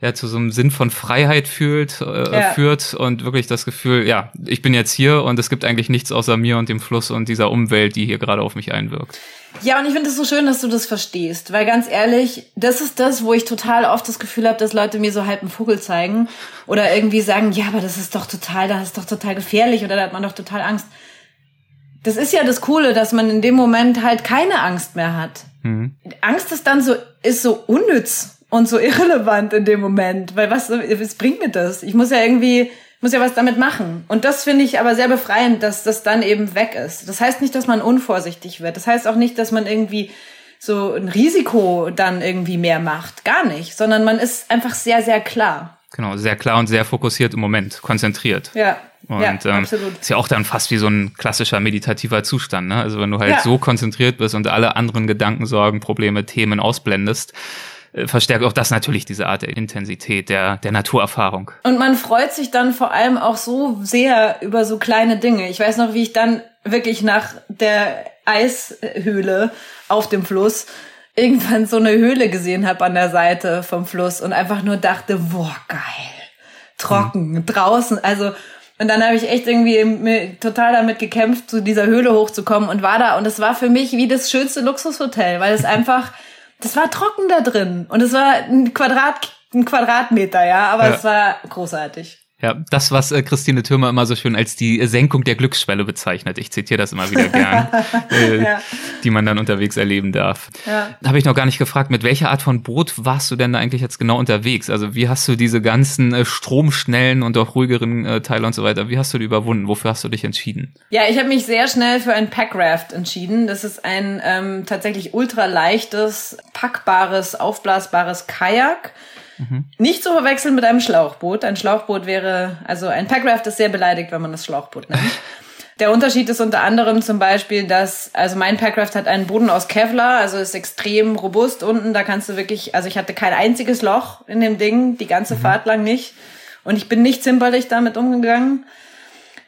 Speaker 3: ja, zu so einem Sinn von Freiheit fühlt, äh,
Speaker 1: Ja.
Speaker 3: führt und wirklich das Gefühl, ja, ich bin jetzt hier und es gibt eigentlich nichts außer mir und dem Fluss und dieser Umwelt, die hier gerade auf mich einwirkt.
Speaker 1: Ja, und ich finde es so schön, dass du das verstehst, weil ganz ehrlich, das ist das, wo ich total oft das Gefühl habe, dass Leute mir so halb einen Vogel zeigen oder irgendwie sagen, ja, aber das ist doch total, das ist doch total gefährlich oder da hat man doch total Angst. Das ist ja das Coole, dass man in dem Moment halt keine Angst mehr hat. Angst ist dann so, ist so unnütz und so irrelevant in dem Moment, weil was, was bringt mir das? Ich muss ja irgendwie, muss ja was damit machen. Und das finde ich aber sehr befreiend, dass das dann eben weg ist. Das heißt nicht, dass man unvorsichtig wird. Das heißt auch nicht, dass man irgendwie so ein Risiko dann irgendwie mehr macht. Gar nicht. Sondern man ist einfach sehr, sehr klar.
Speaker 3: Genau, sehr klar und sehr fokussiert im Moment, konzentriert.
Speaker 1: Ja.
Speaker 3: Und
Speaker 1: ja,
Speaker 3: ähm,
Speaker 1: absolut.
Speaker 3: ist ja auch dann fast wie so ein klassischer meditativer Zustand. Ne? Also wenn du halt
Speaker 1: Ja.
Speaker 3: so konzentriert bist und alle anderen Gedanken, Sorgen, Probleme, Themen ausblendest, verstärkt auch das natürlich diese Art der Intensität, der, der Naturerfahrung.
Speaker 1: Und man freut sich dann vor allem auch so sehr über so kleine Dinge. Ich weiß noch, wie ich dann wirklich nach der Eishöhle auf dem Fluss irgendwann so eine Höhle gesehen habe an der Seite vom Fluss und einfach nur dachte, boah, geil. Trocken, draußen, also und dann habe ich echt irgendwie total damit gekämpft, zu dieser Höhle hochzukommen und war da und es war für mich wie das schönste Luxushotel, weil es einfach das war trocken da drin und es war ein Quadrat ein Quadratmeter, ja, aber
Speaker 3: Ja.
Speaker 1: es war großartig.
Speaker 3: Ja, das, was äh, Christine Thürmer immer so schön als die Senkung der Glücksschwelle bezeichnet. Ich zitiere das immer wieder <laughs> gern, äh,
Speaker 1: Ja.
Speaker 3: die man dann unterwegs erleben darf.
Speaker 1: Ja.
Speaker 3: Habe ich noch gar nicht gefragt, mit welcher Art von Boot warst du denn da eigentlich jetzt genau unterwegs? Also wie hast du diese ganzen äh, stromschnellen und auch ruhigeren äh, Teile und so weiter, wie hast du die überwunden? Wofür hast du dich entschieden?
Speaker 1: Ja, ich habe mich sehr schnell für ein Packraft entschieden. Das ist ein ähm, tatsächlich ultra leichtes, packbares, aufblasbares Kajak. Nicht zu verwechseln mit einem Schlauchboot. Ein Schlauchboot wäre, also ein Packraft ist sehr beleidigt, wenn man das Schlauchboot nennt. <laughs> Der Unterschied ist unter anderem zum Beispiel, dass, also mein Packraft hat einen Boden aus Kevlar, also ist extrem robust unten. Da kannst du wirklich, also ich hatte kein einziges Loch in dem Ding, die ganze Fahrt lang nicht. Und ich bin nicht zimperlich damit umgegangen.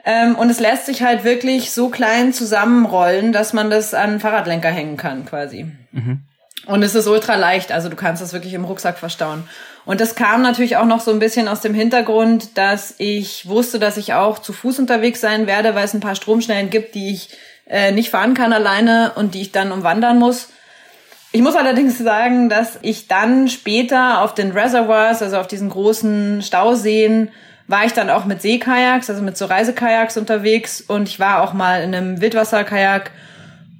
Speaker 1: Ähm, und es lässt sich halt wirklich so klein zusammenrollen, dass man das an Fahrradlenker hängen kann, quasi. Und es ist ultra leicht, also du kannst das wirklich im Rucksack verstauen. Und das kam natürlich auch noch so ein bisschen aus dem Hintergrund, dass ich wusste, dass ich auch zu Fuß unterwegs sein werde, weil es ein paar Stromschnellen gibt, die ich äh, nicht fahren kann alleine und die ich dann umwandern muss. Ich muss allerdings sagen, dass ich dann später auf den Reservoirs, also auf diesen großen Stauseen, war ich dann auch mit Seekajaks, also mit so Reisekajaks unterwegs und ich war auch mal in einem Wildwasserkajak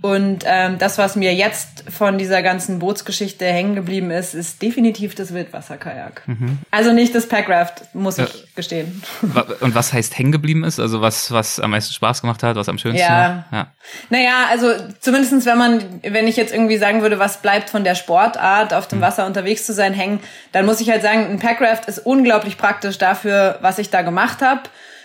Speaker 1: und ähm, das, was mir jetzt von dieser ganzen Bootsgeschichte hängen geblieben ist, ist definitiv das Wildwasserkajak. Also nicht das Packraft, muss
Speaker 3: Ja.
Speaker 1: ich gestehen. <laughs>
Speaker 3: Und was heißt hängen geblieben ist? Also was, was am meisten Spaß gemacht hat, was am schönsten
Speaker 1: Ja.
Speaker 3: war? Ja.
Speaker 1: Naja, also zumindestens wenn man, wenn ich jetzt irgendwie sagen würde, was bleibt von der Sportart, auf dem Wasser unterwegs zu sein, hängen, dann muss ich halt sagen, ein Packraft ist unglaublich praktisch dafür, was ich da gemacht habe.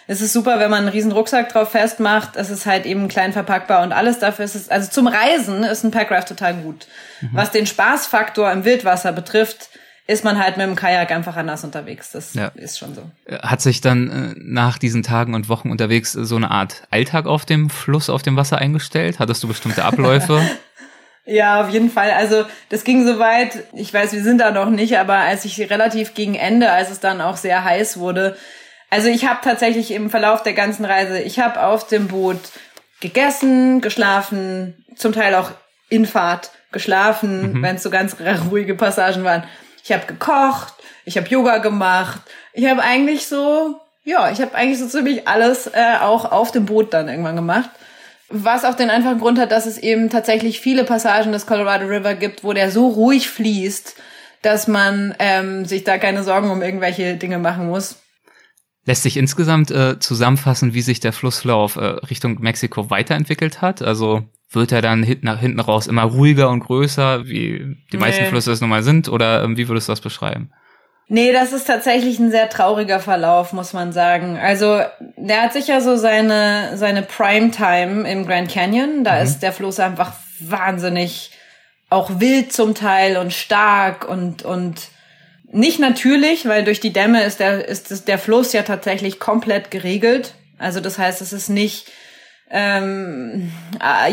Speaker 1: Es ist super, wenn man einen riesen Rucksack drauf festmacht. Es ist halt eben klein verpackbar und alles dafür ist es, also zum Reisen ist ein Packraft total gut. Was den Spaßfaktor im Wildwasser betrifft, ist man halt mit dem Kajak einfach anders unterwegs. Das
Speaker 3: Ja.
Speaker 1: ist schon so.
Speaker 3: Hat sich dann äh, nach diesen Tagen und Wochen unterwegs äh, so eine Art Alltag auf dem Fluss, auf dem Wasser eingestellt? Hattest du bestimmte Abläufe? <laughs>
Speaker 1: Ja, auf jeden Fall. Also das ging so weit, ich weiß, wir sind da noch nicht, aber als ich relativ gegen Ende, als es dann auch sehr heiß wurde, also ich habe tatsächlich im Verlauf der ganzen Reise, ich habe auf dem Boot gegessen, geschlafen, zum Teil auch in Fahrt geschlafen, wenn es so ganz ruhige Passagen waren. Ich habe gekocht, ich habe Yoga gemacht, ich habe eigentlich so, ja, ich habe eigentlich so ziemlich alles äh, auch auf dem Boot dann irgendwann gemacht. Was auch den einfachen Grund hat, dass es eben tatsächlich viele Passagen des Colorado River gibt, wo der so ruhig fließt, dass man ähm, sich da keine Sorgen um irgendwelche Dinge machen muss.
Speaker 3: Lässt sich insgesamt äh, zusammenfassen, wie sich der Flusslauf äh, Richtung Mexiko weiterentwickelt hat? Also wird er dann hinten, nach hinten raus immer ruhiger und größer, wie die meisten
Speaker 1: Nee.
Speaker 3: Flüsse es nun mal sind? Oder ähm, wie würdest du das beschreiben?
Speaker 1: Nee, das ist tatsächlich ein sehr trauriger Verlauf, muss man sagen. Also, der hat sicher so seine, seine Primetime im Grand Canyon. Da ist der Fluss einfach wahnsinnig auch wild zum Teil und stark und, und nicht natürlich, weil durch die Dämme ist der, ist der Fluss ja tatsächlich komplett geregelt. Also das heißt, es ist nicht ähm,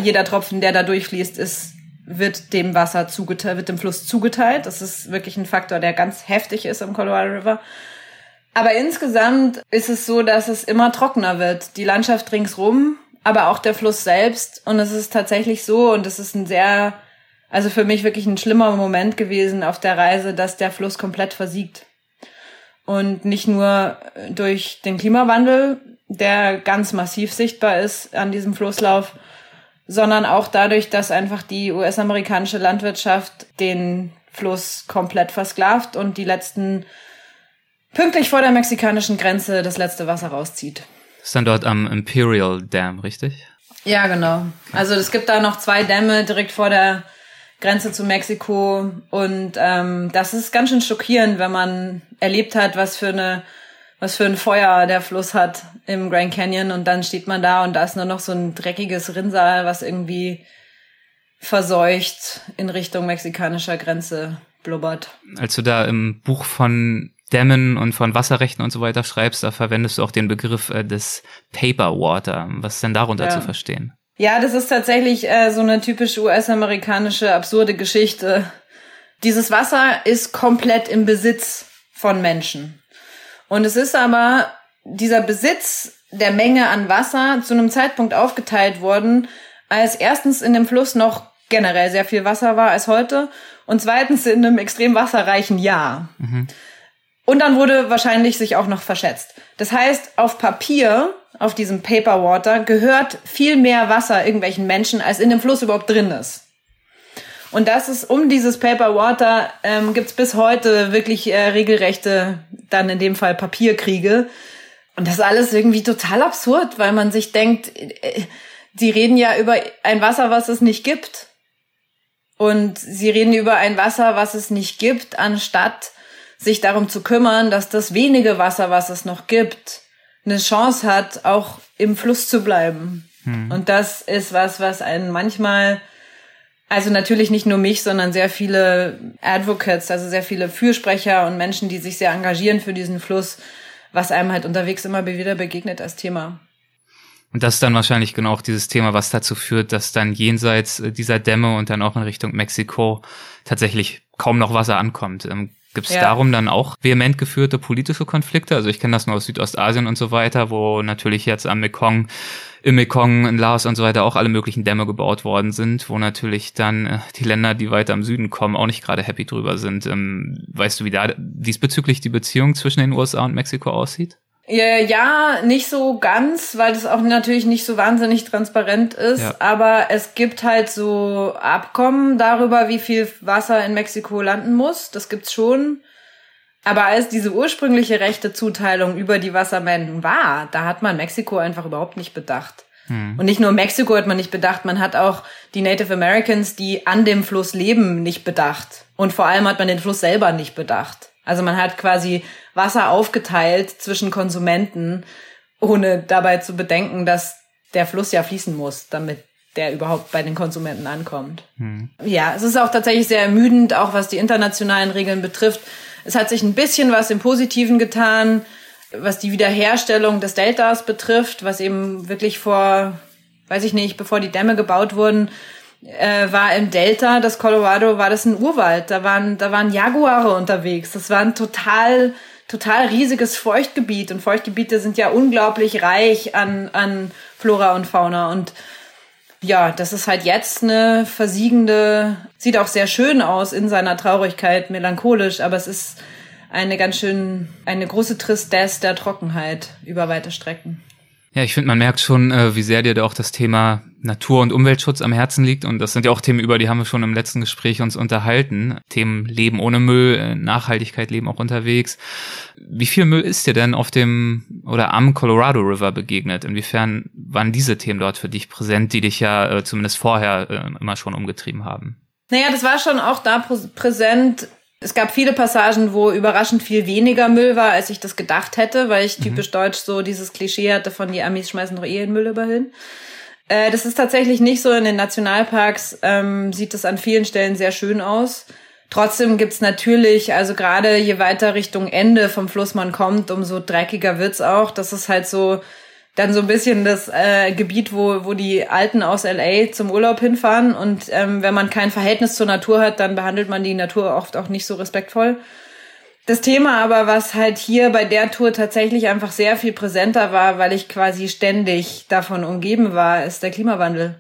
Speaker 1: jeder Tropfen, der da durchfließt, ist wird dem Wasser zugeteilt, wird dem Fluss zugeteilt. Das ist wirklich ein Faktor, der ganz heftig ist im Colorado River. Aber insgesamt ist es so, dass es immer trockener wird. Die Landschaft ringsrum, aber auch der Fluss selbst. Und es ist tatsächlich so, und es ist ein sehr, also für mich wirklich ein schlimmer Moment gewesen auf der Reise, dass der Fluss komplett versiegt. Und nicht nur durch den Klimawandel, der ganz massiv sichtbar ist an diesem Flusslauf, sondern auch dadurch, dass einfach die US-amerikanische Landwirtschaft den Fluss komplett versklavt und die letzten pünktlich vor der mexikanischen Grenze das letzte Wasser rauszieht.
Speaker 3: Das ist dann dort am Imperial Dam, richtig?
Speaker 1: Ja, genau. Also es gibt da noch zwei Dämme direkt vor der Grenze zu Mexiko und ähm, das ist ganz schön schockierend, wenn man erlebt hat, was für eine was für ein Feuer der Fluss hat im Grand Canyon und dann steht man da und da ist nur noch so ein dreckiges Rinnsal, was irgendwie verseucht in Richtung mexikanischer Grenze blubbert.
Speaker 3: Als du da im Buch von Dämmen und von Wasserrechten und so weiter schreibst, da verwendest du auch den Begriff äh, des Paper Water. Was ist denn darunter ja. zu verstehen?
Speaker 1: Ja, das ist tatsächlich äh, so eine typisch US-amerikanische absurde Geschichte. Dieses Wasser ist komplett im Besitz von Menschen. Und es ist aber dieser Besitz der Menge an Wasser zu einem Zeitpunkt aufgeteilt worden, als erstens in dem Fluss noch generell sehr viel Wasser war als heute und zweitens in einem extrem wasserreichen Jahr. Mhm. Und dann wurde wahrscheinlich sich auch noch verschätzt. Das heißt, auf Papier, auf diesem Paper Water, gehört viel mehr Wasser irgendwelchen Menschen, als in dem Fluss überhaupt drin ist. Und das ist um dieses Paper Water ähm, gibt bis heute wirklich äh, regelrechte, dann in dem Fall Papierkriege. Und das ist alles irgendwie total absurd, weil man sich denkt, äh, die reden ja über ein Wasser, was es nicht gibt. Und sie reden über ein Wasser, was es nicht gibt, anstatt sich darum zu kümmern, dass das wenige Wasser, was es noch gibt, eine Chance hat, auch im Fluss zu bleiben. Hm. Und das ist was, was einen manchmal also natürlich nicht nur mich, sondern sehr viele Advocates, also sehr viele Fürsprecher und Menschen, die sich sehr engagieren für diesen Fluss, was einem halt unterwegs immer wieder begegnet als Thema.
Speaker 3: Und das ist dann wahrscheinlich genau auch dieses Thema, was dazu führt, dass dann jenseits dieser Dämme und dann auch in Richtung Mexiko tatsächlich kaum noch Wasser ankommt. Gibt es ja. darum dann auch vehement geführte politische Konflikte? Also ich kenne das nur aus Südostasien und so weiter, wo natürlich jetzt am Mekong, im Mekong, in Laos und so weiter auch alle möglichen Dämme gebaut worden sind, wo natürlich dann äh, die Länder, die weiter im Süden kommen, auch nicht gerade happy drüber sind. Ähm, weißt du, wie da diesbezüglich die Beziehung zwischen den USA und Mexiko aussieht?
Speaker 1: Ja, nicht so ganz, weil das auch natürlich nicht so wahnsinnig transparent ist. Ja. Aber es gibt halt so Abkommen darüber, wie viel Wasser in Mexiko landen muss. Das gibt's schon. Aber als diese ursprüngliche rechte Zuteilung über die Wassermengen war, da hat man Mexiko einfach überhaupt nicht bedacht. Hm. Und nicht nur Mexiko hat man nicht bedacht, man hat auch die Native Americans, die an dem Fluss leben, nicht bedacht. Und vor allem hat man den Fluss selber nicht bedacht. Also man hat quasi Wasser aufgeteilt zwischen Konsumenten, ohne dabei zu bedenken, dass der Fluss ja fließen muss, damit der überhaupt bei den Konsumenten ankommt. Hm. Ja, es ist auch tatsächlich sehr ermüdend, auch was die internationalen Regeln betrifft. Es hat sich ein bisschen was im Positiven getan, was die Wiederherstellung des Deltas betrifft, was eben wirklich vor, weiß ich nicht, bevor die Dämme gebaut wurden, äh, war im Delta des Colorado, war das ein Urwald. Da waren, da waren Jaguare unterwegs. Das war ein total, total riesiges Feuchtgebiet. Und Feuchtgebiete sind ja unglaublich reich an, an Flora und Fauna. Und ja, das ist halt jetzt eine versiegende, sieht auch sehr schön aus in seiner Traurigkeit, melancholisch, aber es ist eine ganz schön, eine große Tristesse der Trockenheit über weite Strecken.
Speaker 3: Ja, ich finde, man merkt schon, äh, wie sehr dir da auch das Thema Natur- und Umweltschutz am Herzen liegt. Und das sind ja auch Themen, über die haben wir schon im letzten Gespräch uns unterhalten. Themen Leben ohne Müll, äh, Nachhaltigkeit, Leben auch unterwegs. Wie viel Müll ist dir denn auf dem oder am Colorado River begegnet? Inwiefern waren diese Themen dort für dich präsent, die dich ja äh, zumindest vorher äh, immer schon umgetrieben haben?
Speaker 1: Naja, das war schon auch da präsent es gab viele Passagen, wo überraschend viel weniger Müll war, als ich das gedacht hätte, weil ich mhm. typisch deutsch so dieses Klischee hatte von die Amis schmeißen doch eh den Müll überhin. Äh, das ist tatsächlich nicht so. In den Nationalparks ähm, sieht es an vielen Stellen sehr schön aus. Trotzdem gibt's natürlich, also gerade je weiter Richtung Ende vom Fluss man kommt, umso dreckiger wird's auch. Das ist halt so dann so ein bisschen das äh, Gebiet, wo, wo die Alten aus LA zum Urlaub hinfahren. Und ähm, wenn man kein Verhältnis zur Natur hat, dann behandelt man die Natur oft auch nicht so respektvoll. Das Thema aber, was halt hier bei der Tour tatsächlich einfach sehr viel präsenter war, weil ich quasi ständig davon umgeben war, ist der Klimawandel.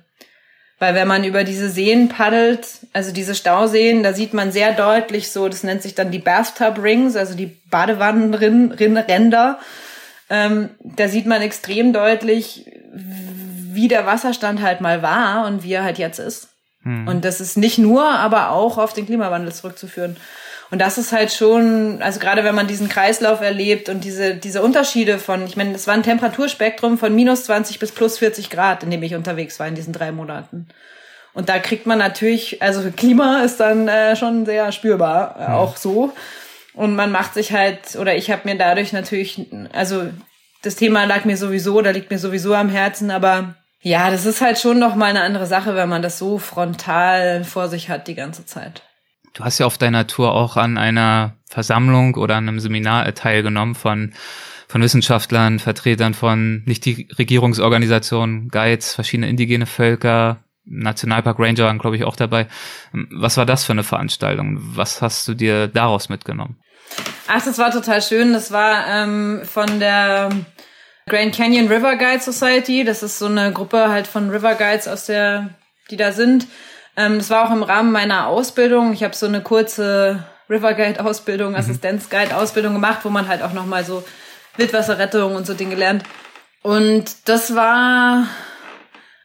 Speaker 1: Weil wenn man über diese Seen paddelt, also diese Stauseen, da sieht man sehr deutlich so, das nennt sich dann die Bathtub Rings, also die Badewannenränder. Ähm, da sieht man extrem deutlich, wie der Wasserstand halt mal war und wie er halt jetzt ist. Hm. Und das ist nicht nur, aber auch auf den Klimawandel zurückzuführen. Und das ist halt schon, also gerade wenn man diesen Kreislauf erlebt und diese, diese Unterschiede von, ich meine, das war ein Temperaturspektrum von minus 20 bis plus 40 Grad, in dem ich unterwegs war in diesen drei Monaten. Und da kriegt man natürlich, also Klima ist dann äh, schon sehr spürbar, äh, auch so. Und man macht sich halt, oder ich habe mir dadurch natürlich, also das Thema lag mir sowieso, da liegt mir sowieso am Herzen, aber ja, das ist halt schon noch mal eine andere Sache, wenn man das so frontal vor sich hat die ganze Zeit.
Speaker 3: Du hast ja auf deiner Tour auch an einer Versammlung oder an einem Seminar teilgenommen von, von Wissenschaftlern, Vertretern von Nichtregierungsorganisationen, Guides, verschiedene indigene Völker, Nationalpark Ranger waren, glaube ich, auch dabei. Was war das für eine Veranstaltung? Was hast du dir daraus mitgenommen?
Speaker 1: Ach, das war total schön. Das war ähm, von der Grand Canyon River Guide Society. Das ist so eine Gruppe halt von River Guides aus der, die da sind. Ähm, das war auch im Rahmen meiner Ausbildung. Ich habe so eine kurze River Guide Ausbildung, mhm. Assistenzguide Ausbildung gemacht, wo man halt auch noch mal so Wildwasserrettung und so Dinge lernt. Und das war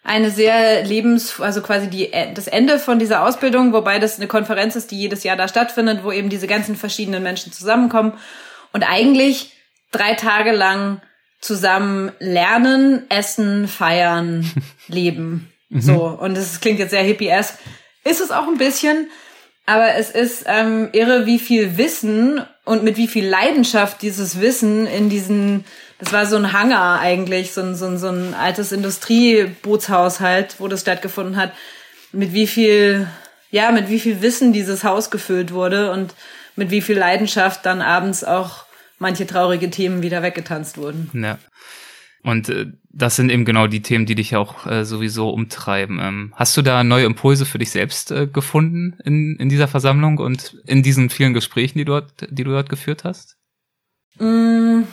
Speaker 1: eine sehr lebens, also quasi die, das Ende von dieser Ausbildung, wobei das eine Konferenz ist, die jedes Jahr da stattfindet, wo eben diese ganzen verschiedenen Menschen zusammenkommen und eigentlich drei Tage lang zusammen lernen, essen, feiern, <laughs> leben. Mhm. So, und es klingt jetzt sehr hippie-esque. Ist es auch ein bisschen, aber es ist ähm, irre, wie viel Wissen und mit wie viel Leidenschaft dieses Wissen in diesen, das war so ein Hangar eigentlich, so ein, so ein, so ein altes Industriebootshaus wo das stattgefunden hat, mit wie viel, ja, mit wie viel Wissen dieses Haus gefüllt wurde und mit wie viel Leidenschaft dann abends auch manche traurige Themen wieder weggetanzt wurden.
Speaker 3: Ja. Und äh, das sind eben genau die Themen, die dich auch äh, sowieso umtreiben. Ähm, hast du da neue Impulse für dich selbst äh, gefunden in, in dieser Versammlung und in diesen vielen Gesprächen, die du dort, die du dort geführt hast? Mm.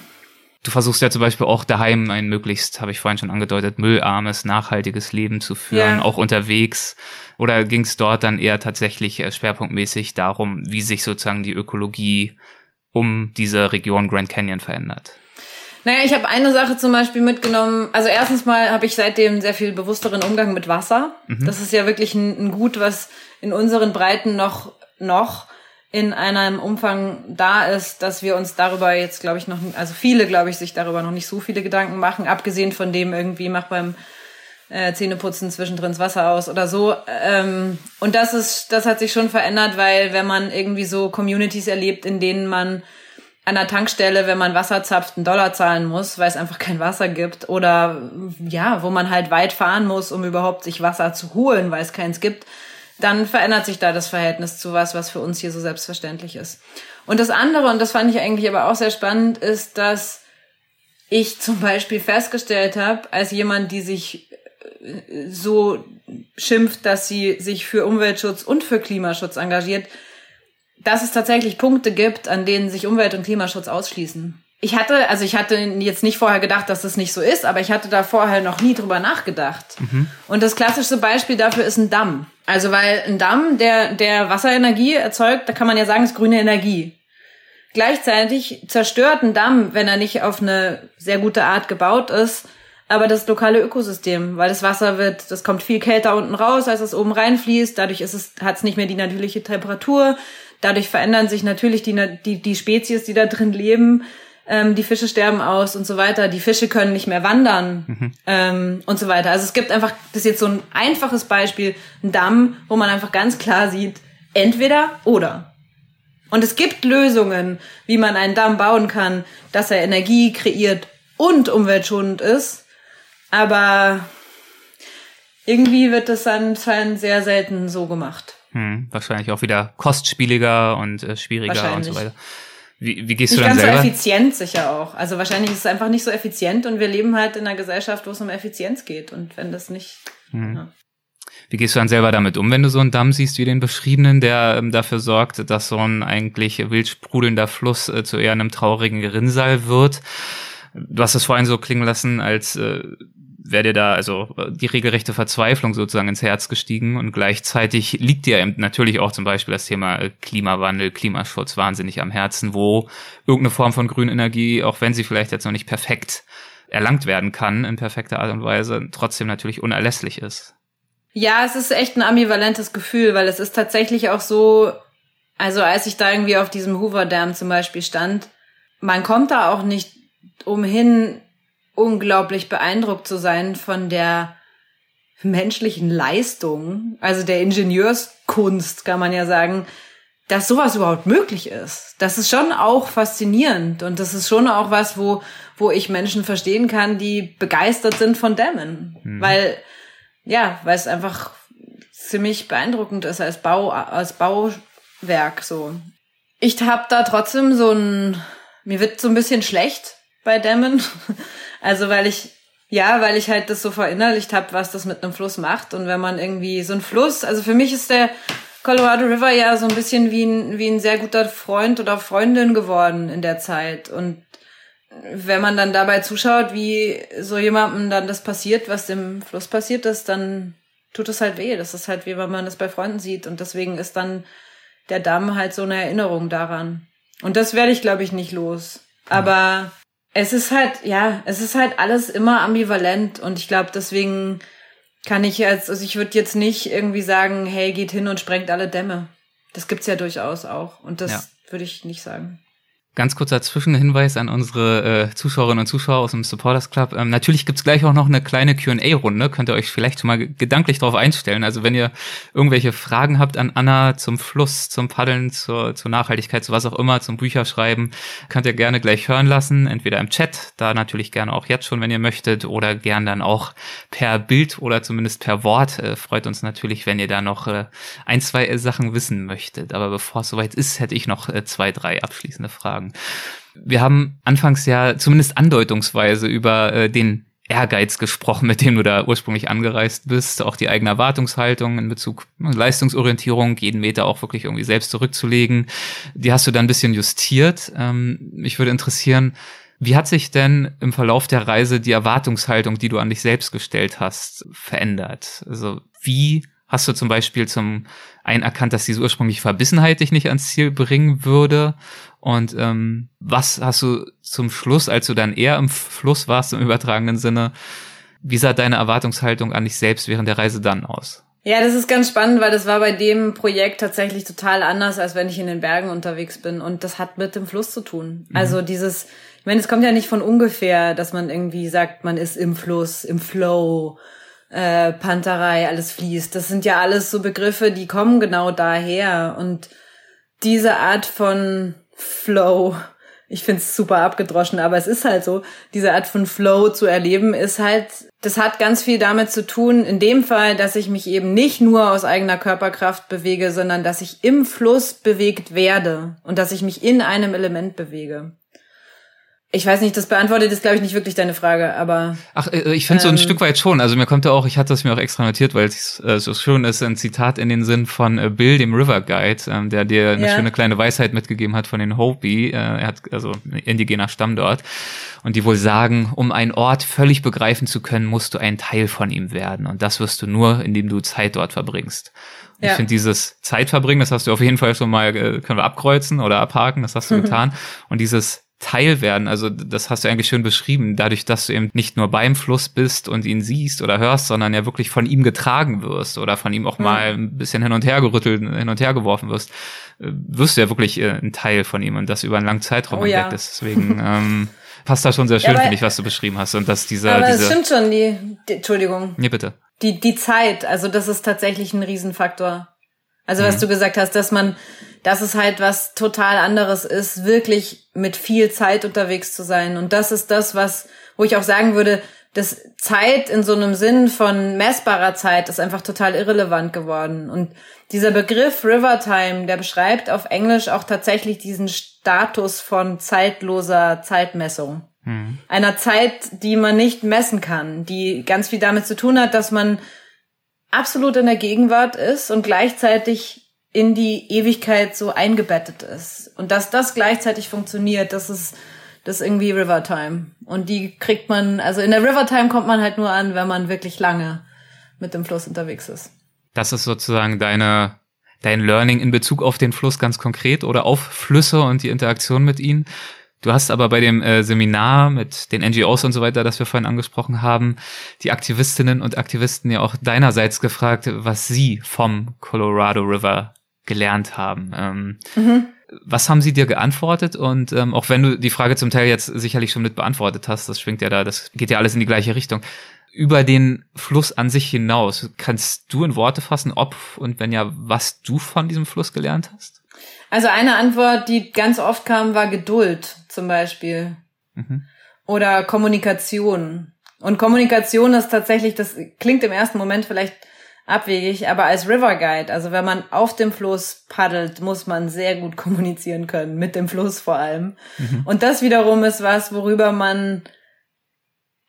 Speaker 3: Du versuchst ja zum Beispiel auch daheim ein möglichst, habe ich vorhin schon angedeutet, müllarmes, nachhaltiges Leben zu führen, ja. auch unterwegs. Oder ging es dort dann eher tatsächlich äh, schwerpunktmäßig darum, wie sich sozusagen die Ökologie um diese Region Grand Canyon verändert?
Speaker 1: Naja, ich habe eine Sache zum Beispiel mitgenommen. Also erstens mal habe ich seitdem sehr viel bewussteren Umgang mit Wasser. Mhm. Das ist ja wirklich ein, ein, Gut, was in unseren Breiten noch, noch in einem Umfang da ist, dass wir uns darüber jetzt, glaube ich, noch, also viele, glaube ich, sich darüber noch nicht so viele Gedanken machen, abgesehen von dem irgendwie, mach beim äh, Zähneputzen zwischendrin das Wasser aus oder so. Ähm, und das ist, das hat sich schon verändert, weil wenn man irgendwie so Communities erlebt, in denen man an der Tankstelle, wenn man Wasser zapft, einen Dollar zahlen muss, weil es einfach kein Wasser gibt. Oder ja, wo man halt weit fahren muss, um überhaupt sich Wasser zu holen, weil es keins gibt, dann verändert sich da das Verhältnis zu was, was für uns hier so selbstverständlich ist. Und das andere, und das fand ich eigentlich aber auch sehr spannend, ist, dass ich zum Beispiel festgestellt habe, als jemand, die sich äh, so schimpft, dass sie sich für Umweltschutz und für Klimaschutz engagiert, dass es tatsächlich Punkte gibt, an denen sich Umwelt- und Klimaschutz ausschließen. Ich hatte, also ich hatte jetzt nicht vorher gedacht, dass das nicht so ist, aber ich hatte da vorher noch nie drüber nachgedacht. Mhm. Und das klassischste Beispiel dafür ist ein Damm. Also weil ein Damm, der, der Wasserenergie erzeugt, da kann man ja sagen, ist grüne Energie. Gleichzeitig zerstört ein Damm, wenn er nicht auf eine sehr gute Art gebaut ist, aber das lokale Ökosystem, weil das Wasser wird, das kommt viel kälter unten raus, als es oben reinfließt. Dadurch ist es, hat es nicht mehr die natürliche Temperatur. Dadurch verändern sich natürlich die, die, die Spezies, die da drin leben. Ähm, die Fische sterben aus und so weiter. Die Fische können nicht mehr wandern mhm. ähm, und so weiter. Also es gibt einfach, das ist jetzt so ein einfaches Beispiel, ein Damm, wo man einfach ganz klar sieht, entweder oder. Und es gibt Lösungen, wie man einen Damm bauen kann, dass er Energie kreiert und umweltschonend ist. Aber irgendwie wird das anscheinend sehr selten so gemacht.
Speaker 3: Hm, wahrscheinlich auch wieder kostspieliger und äh, schwieriger und so weiter. Wie, wie gehst
Speaker 1: nicht
Speaker 3: du dann
Speaker 1: ganz
Speaker 3: selber?
Speaker 1: so effizient sicher auch. Also wahrscheinlich ist es einfach nicht so effizient und wir leben halt in einer Gesellschaft, wo es um Effizienz geht. Und wenn das nicht.
Speaker 3: Hm.
Speaker 1: Ja.
Speaker 3: Wie gehst du dann selber damit um, wenn du so einen Damm siehst wie den beschriebenen, der ähm, dafür sorgt, dass so ein eigentlich wild sprudelnder Fluss äh, zu eher einem traurigen Gerinnsal wird? Du hast es vorhin so klingen lassen, als äh, wäre dir da also äh, die regelrechte Verzweiflung sozusagen ins Herz gestiegen und gleichzeitig liegt dir natürlich auch zum Beispiel das Thema äh, Klimawandel, Klimaschutz wahnsinnig am Herzen, wo irgendeine Form von Grünenergie, auch wenn sie vielleicht jetzt noch nicht perfekt erlangt werden kann in perfekter Art und Weise, trotzdem natürlich unerlässlich ist.
Speaker 1: Ja, es ist echt ein ambivalentes Gefühl, weil es ist tatsächlich auch so, also als ich da irgendwie auf diesem Hoover Dam zum Beispiel stand, man kommt da auch nicht umhin, unglaublich beeindruckt zu sein von der menschlichen Leistung, also der Ingenieurskunst, kann man ja sagen, dass sowas überhaupt möglich ist. Das ist schon auch faszinierend und das ist schon auch was, wo, wo ich Menschen verstehen kann, die begeistert sind von Dämmen. Mhm. Weil, ja, weil es einfach ziemlich beeindruckend ist als Bau, als Bauwerk, so. Ich hab da trotzdem so ein, mir wird so ein bisschen schlecht bei Dämmen. <laughs> Also weil ich, ja, weil ich halt das so verinnerlicht habe, was das mit einem Fluss macht. Und wenn man irgendwie so ein Fluss, also für mich ist der Colorado River ja so ein bisschen wie ein, wie ein sehr guter Freund oder Freundin geworden in der Zeit. Und wenn man dann dabei zuschaut, wie so jemandem dann das passiert, was dem Fluss passiert ist, dann tut es halt weh. Das ist halt wie wenn man das bei Freunden sieht. Und deswegen ist dann der Damm halt so eine Erinnerung daran. Und das werde ich, glaube ich, nicht los. Aber es ist halt, ja, es ist halt alles immer ambivalent und ich glaube, deswegen kann ich jetzt, also ich würde jetzt nicht irgendwie sagen, hey, geht hin und sprengt alle Dämme. Das gibt's ja durchaus auch und das ja. würde ich nicht sagen.
Speaker 3: Ganz kurzer Zwischenhinweis an unsere äh, Zuschauerinnen und Zuschauer aus dem Supporters Club. Ähm, natürlich gibt's gleich auch noch eine kleine Q&A-Runde. Könnt ihr euch vielleicht schon mal gedanklich darauf einstellen. Also wenn ihr irgendwelche Fragen habt an Anna zum Fluss, zum Paddeln, zur, zur Nachhaltigkeit, zu was auch immer, zum Bücherschreiben, könnt ihr gerne gleich hören lassen. Entweder im Chat, da natürlich gerne auch jetzt schon, wenn ihr möchtet, oder gern dann auch per Bild oder zumindest per Wort. Äh, freut uns natürlich, wenn ihr da noch äh, ein, zwei Sachen wissen möchtet. Aber bevor es soweit ist, hätte ich noch äh, zwei, drei abschließende Fragen sagen. Wir haben anfangs ja zumindest andeutungsweise über äh, den Ehrgeiz gesprochen, mit dem du da ursprünglich angereist bist, auch die eigene Erwartungshaltung in Bezug Leistungsorientierung, jeden Meter auch wirklich irgendwie selbst zurückzulegen. Die hast du dann ein bisschen justiert. Ähm, mich würde interessieren, wie hat sich denn im Verlauf der Reise die Erwartungshaltung, die du an dich selbst gestellt hast, verändert? Also wie hast du zum Beispiel zum einen erkannt, dass diese ursprüngliche Verbissenheit dich nicht ans Ziel bringen würde? Und ähm, was hast du zum Schluss, als du dann eher im Fluss warst im übertragenen Sinne, wie sah deine Erwartungshaltung an dich selbst während der Reise dann aus?
Speaker 1: Ja, das ist ganz spannend, weil das war bei dem Projekt tatsächlich total anders, als wenn ich in den Bergen unterwegs bin. Und das hat mit dem Fluss zu tun. Mhm. Also dieses, ich meine, es kommt ja nicht von ungefähr, dass man irgendwie sagt, man ist im Fluss, im Flow, äh, Panterei, alles fließt. Das sind ja alles so Begriffe, die kommen genau daher. Und diese Art von Flow. Ich find's super abgedroschen, aber es ist halt so, diese Art von Flow zu erleben, ist halt, das hat ganz viel damit zu tun, in dem Fall, dass ich mich eben nicht nur aus eigener Körperkraft bewege, sondern dass ich im Fluss bewegt werde und dass ich mich in einem Element bewege. Ich weiß nicht, das beantwortet jetzt, glaube ich, nicht wirklich deine Frage, aber.
Speaker 3: Ach, äh, ich finde ähm, so ein ähm, Stück weit schon. Also mir kommt ja auch, ich hatte das mir auch extra notiert, weil es äh, so schön ist, ein Zitat in den Sinn von äh, Bill, dem River Guide, ähm, der dir eine ja. schöne kleine Weisheit mitgegeben hat von den Hopi. Äh, er hat also indigener Stamm dort. Und die wohl sagen, um einen Ort völlig begreifen zu können, musst du ein Teil von ihm werden. Und das wirst du nur, indem du Zeit dort verbringst. Ja. Ich finde dieses Zeitverbringen, das hast du auf jeden Fall schon mal, äh, können wir abkreuzen oder abhaken, das hast du getan. Und dieses Teil werden. Also das hast du eigentlich schön beschrieben, dadurch, dass du eben nicht nur beim Fluss bist und ihn siehst oder hörst, sondern ja wirklich von ihm getragen wirst oder von ihm auch mhm. mal ein bisschen hin und her gerüttelt, hin und her geworfen wirst, äh, wirst du ja wirklich äh, ein Teil von ihm und das über einen langen Zeitraum oh. Ja. Deswegen ähm, <laughs> passt da schon sehr schön, ja, finde ich, was du beschrieben hast und dass dieser.
Speaker 1: Aber
Speaker 3: diese,
Speaker 1: es stimmt schon, die, die Entschuldigung.
Speaker 3: Nee, bitte.
Speaker 1: Die, die Zeit, also das ist tatsächlich ein Riesenfaktor. Also was mhm. du gesagt hast, dass man dass es halt was total anderes ist, wirklich mit viel Zeit unterwegs zu sein. Und das ist das, was, wo ich auch sagen würde, das Zeit in so einem Sinn von messbarer Zeit ist einfach total irrelevant geworden. Und dieser Begriff Rivertime, der beschreibt auf Englisch auch tatsächlich diesen Status von zeitloser Zeitmessung. Mhm. Einer Zeit, die man nicht messen kann, die ganz viel damit zu tun hat, dass man absolut in der Gegenwart ist und gleichzeitig in die Ewigkeit so eingebettet ist. Und dass das gleichzeitig funktioniert, das ist, das ist irgendwie Rivertime. Und die kriegt man, also in der Rivertime kommt man halt nur an, wenn man wirklich lange mit dem Fluss unterwegs ist.
Speaker 3: Das ist sozusagen deine, dein Learning in Bezug auf den Fluss ganz konkret oder auf Flüsse und die Interaktion mit ihnen. Du hast aber bei dem äh, Seminar mit den NGOs und so weiter, das wir vorhin angesprochen haben, die Aktivistinnen und Aktivisten ja auch deinerseits gefragt, was sie vom Colorado River gelernt haben. Ähm, mhm. Was haben sie dir geantwortet? Und ähm, auch wenn du die Frage zum Teil jetzt sicherlich schon mit beantwortet hast, das schwingt ja da, das geht ja alles in die gleiche Richtung. Über den Fluss an sich hinaus, kannst du in Worte fassen, ob und wenn ja, was du von diesem Fluss gelernt hast?
Speaker 1: Also eine Antwort, die ganz oft kam, war Geduld zum Beispiel. Mhm. Oder Kommunikation. Und Kommunikation ist tatsächlich, das klingt im ersten Moment vielleicht abwegig, aber als River Guide, also wenn man auf dem Fluss paddelt, muss man sehr gut <laughs> kommunizieren können, mit dem Fluss vor allem. Mhm. Und das wiederum ist was, worüber man,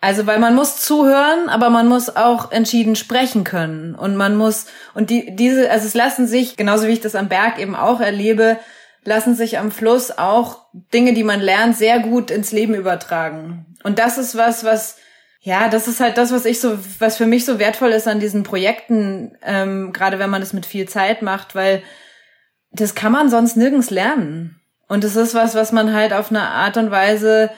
Speaker 1: also weil man muss zuhören, aber man muss auch entschieden sprechen können und man muss, und die, diese, also es lassen sich, genauso wie ich das am Berg eben auch erlebe, lassen sich am Fluss auch Dinge, die man lernt, sehr gut ins Leben übertragen. Und das ist was, was ja, das ist halt das, was ich so, was für mich so wertvoll ist an diesen Projekten, ähm, gerade wenn man das mit viel Zeit macht, weil das kann man sonst nirgends lernen. Und es ist was, was man halt auf eine Art und Weise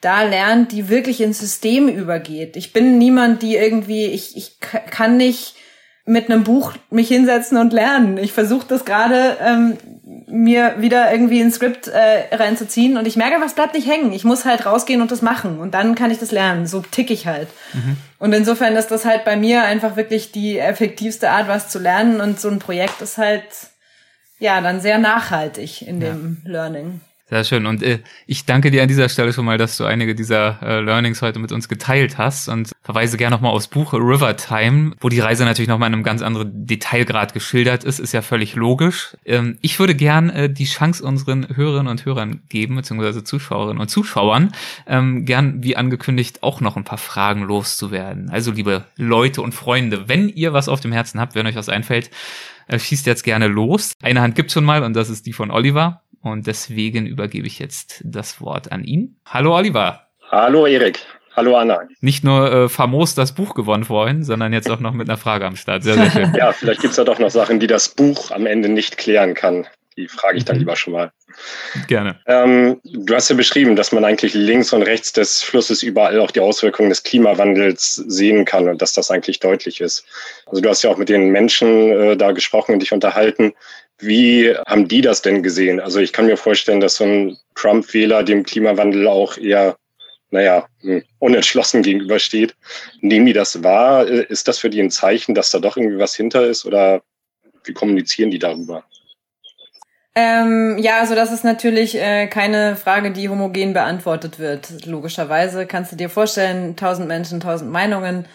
Speaker 1: da lernt, die wirklich ins System übergeht. Ich bin niemand, die irgendwie, ich, ich kann nicht mit einem Buch mich hinsetzen und lernen. Ich versuche das gerade ähm, mir wieder irgendwie ein Skript äh, reinzuziehen und ich merke, was bleibt nicht hängen. Ich muss halt rausgehen und das machen und dann kann ich das lernen. So tick ich halt. Mhm. Und insofern ist das halt bei mir einfach wirklich die effektivste Art, was zu lernen und so ein Projekt ist halt ja dann sehr nachhaltig in dem ja. Learning.
Speaker 3: Sehr schön. Und äh, ich danke dir an dieser Stelle schon mal, dass du einige dieser äh, Learnings heute mit uns geteilt hast und verweise gerne nochmal aufs Buch River Time, wo die Reise natürlich nochmal in einem ganz anderen Detailgrad geschildert ist, ist ja völlig logisch. Ähm, ich würde gern äh, die Chance unseren Hörerinnen und Hörern geben, beziehungsweise Zuschauerinnen und Zuschauern, ähm, gern wie angekündigt auch noch ein paar Fragen loszuwerden. Also liebe Leute und Freunde, wenn ihr was auf dem Herzen habt, wenn euch was einfällt, äh, schießt jetzt gerne los. Eine Hand gibt's schon mal und das ist die von Oliver. Und deswegen übergebe ich jetzt das Wort an ihn. Hallo Oliver.
Speaker 4: Hallo Erik. Hallo Anna.
Speaker 3: Nicht nur äh, famos das Buch gewonnen vorhin, sondern jetzt auch noch mit einer Frage am Start. Sehr, sehr schön. <laughs>
Speaker 4: ja, vielleicht gibt's ja doch noch Sachen, die das Buch am Ende nicht klären kann. Die frage ich dann mhm. lieber schon mal.
Speaker 3: Gerne.
Speaker 4: Ähm, du hast ja beschrieben, dass man eigentlich links und rechts des Flusses überall auch die Auswirkungen des Klimawandels sehen kann und dass das eigentlich deutlich ist. Also du hast ja auch mit den Menschen äh, da gesprochen und dich unterhalten. Wie haben die das denn gesehen? Also ich kann mir vorstellen, dass so ein Trump-Wähler dem Klimawandel auch eher, naja, hm, unentschlossen gegenübersteht. Nehmen die das wahr? Ist das für die ein Zeichen, dass da doch irgendwie was hinter ist oder wie kommunizieren die darüber?
Speaker 1: Ähm, ja, also das ist natürlich äh, keine Frage, die homogen beantwortet wird. Logischerweise kannst du dir vorstellen, tausend Menschen, tausend Meinungen,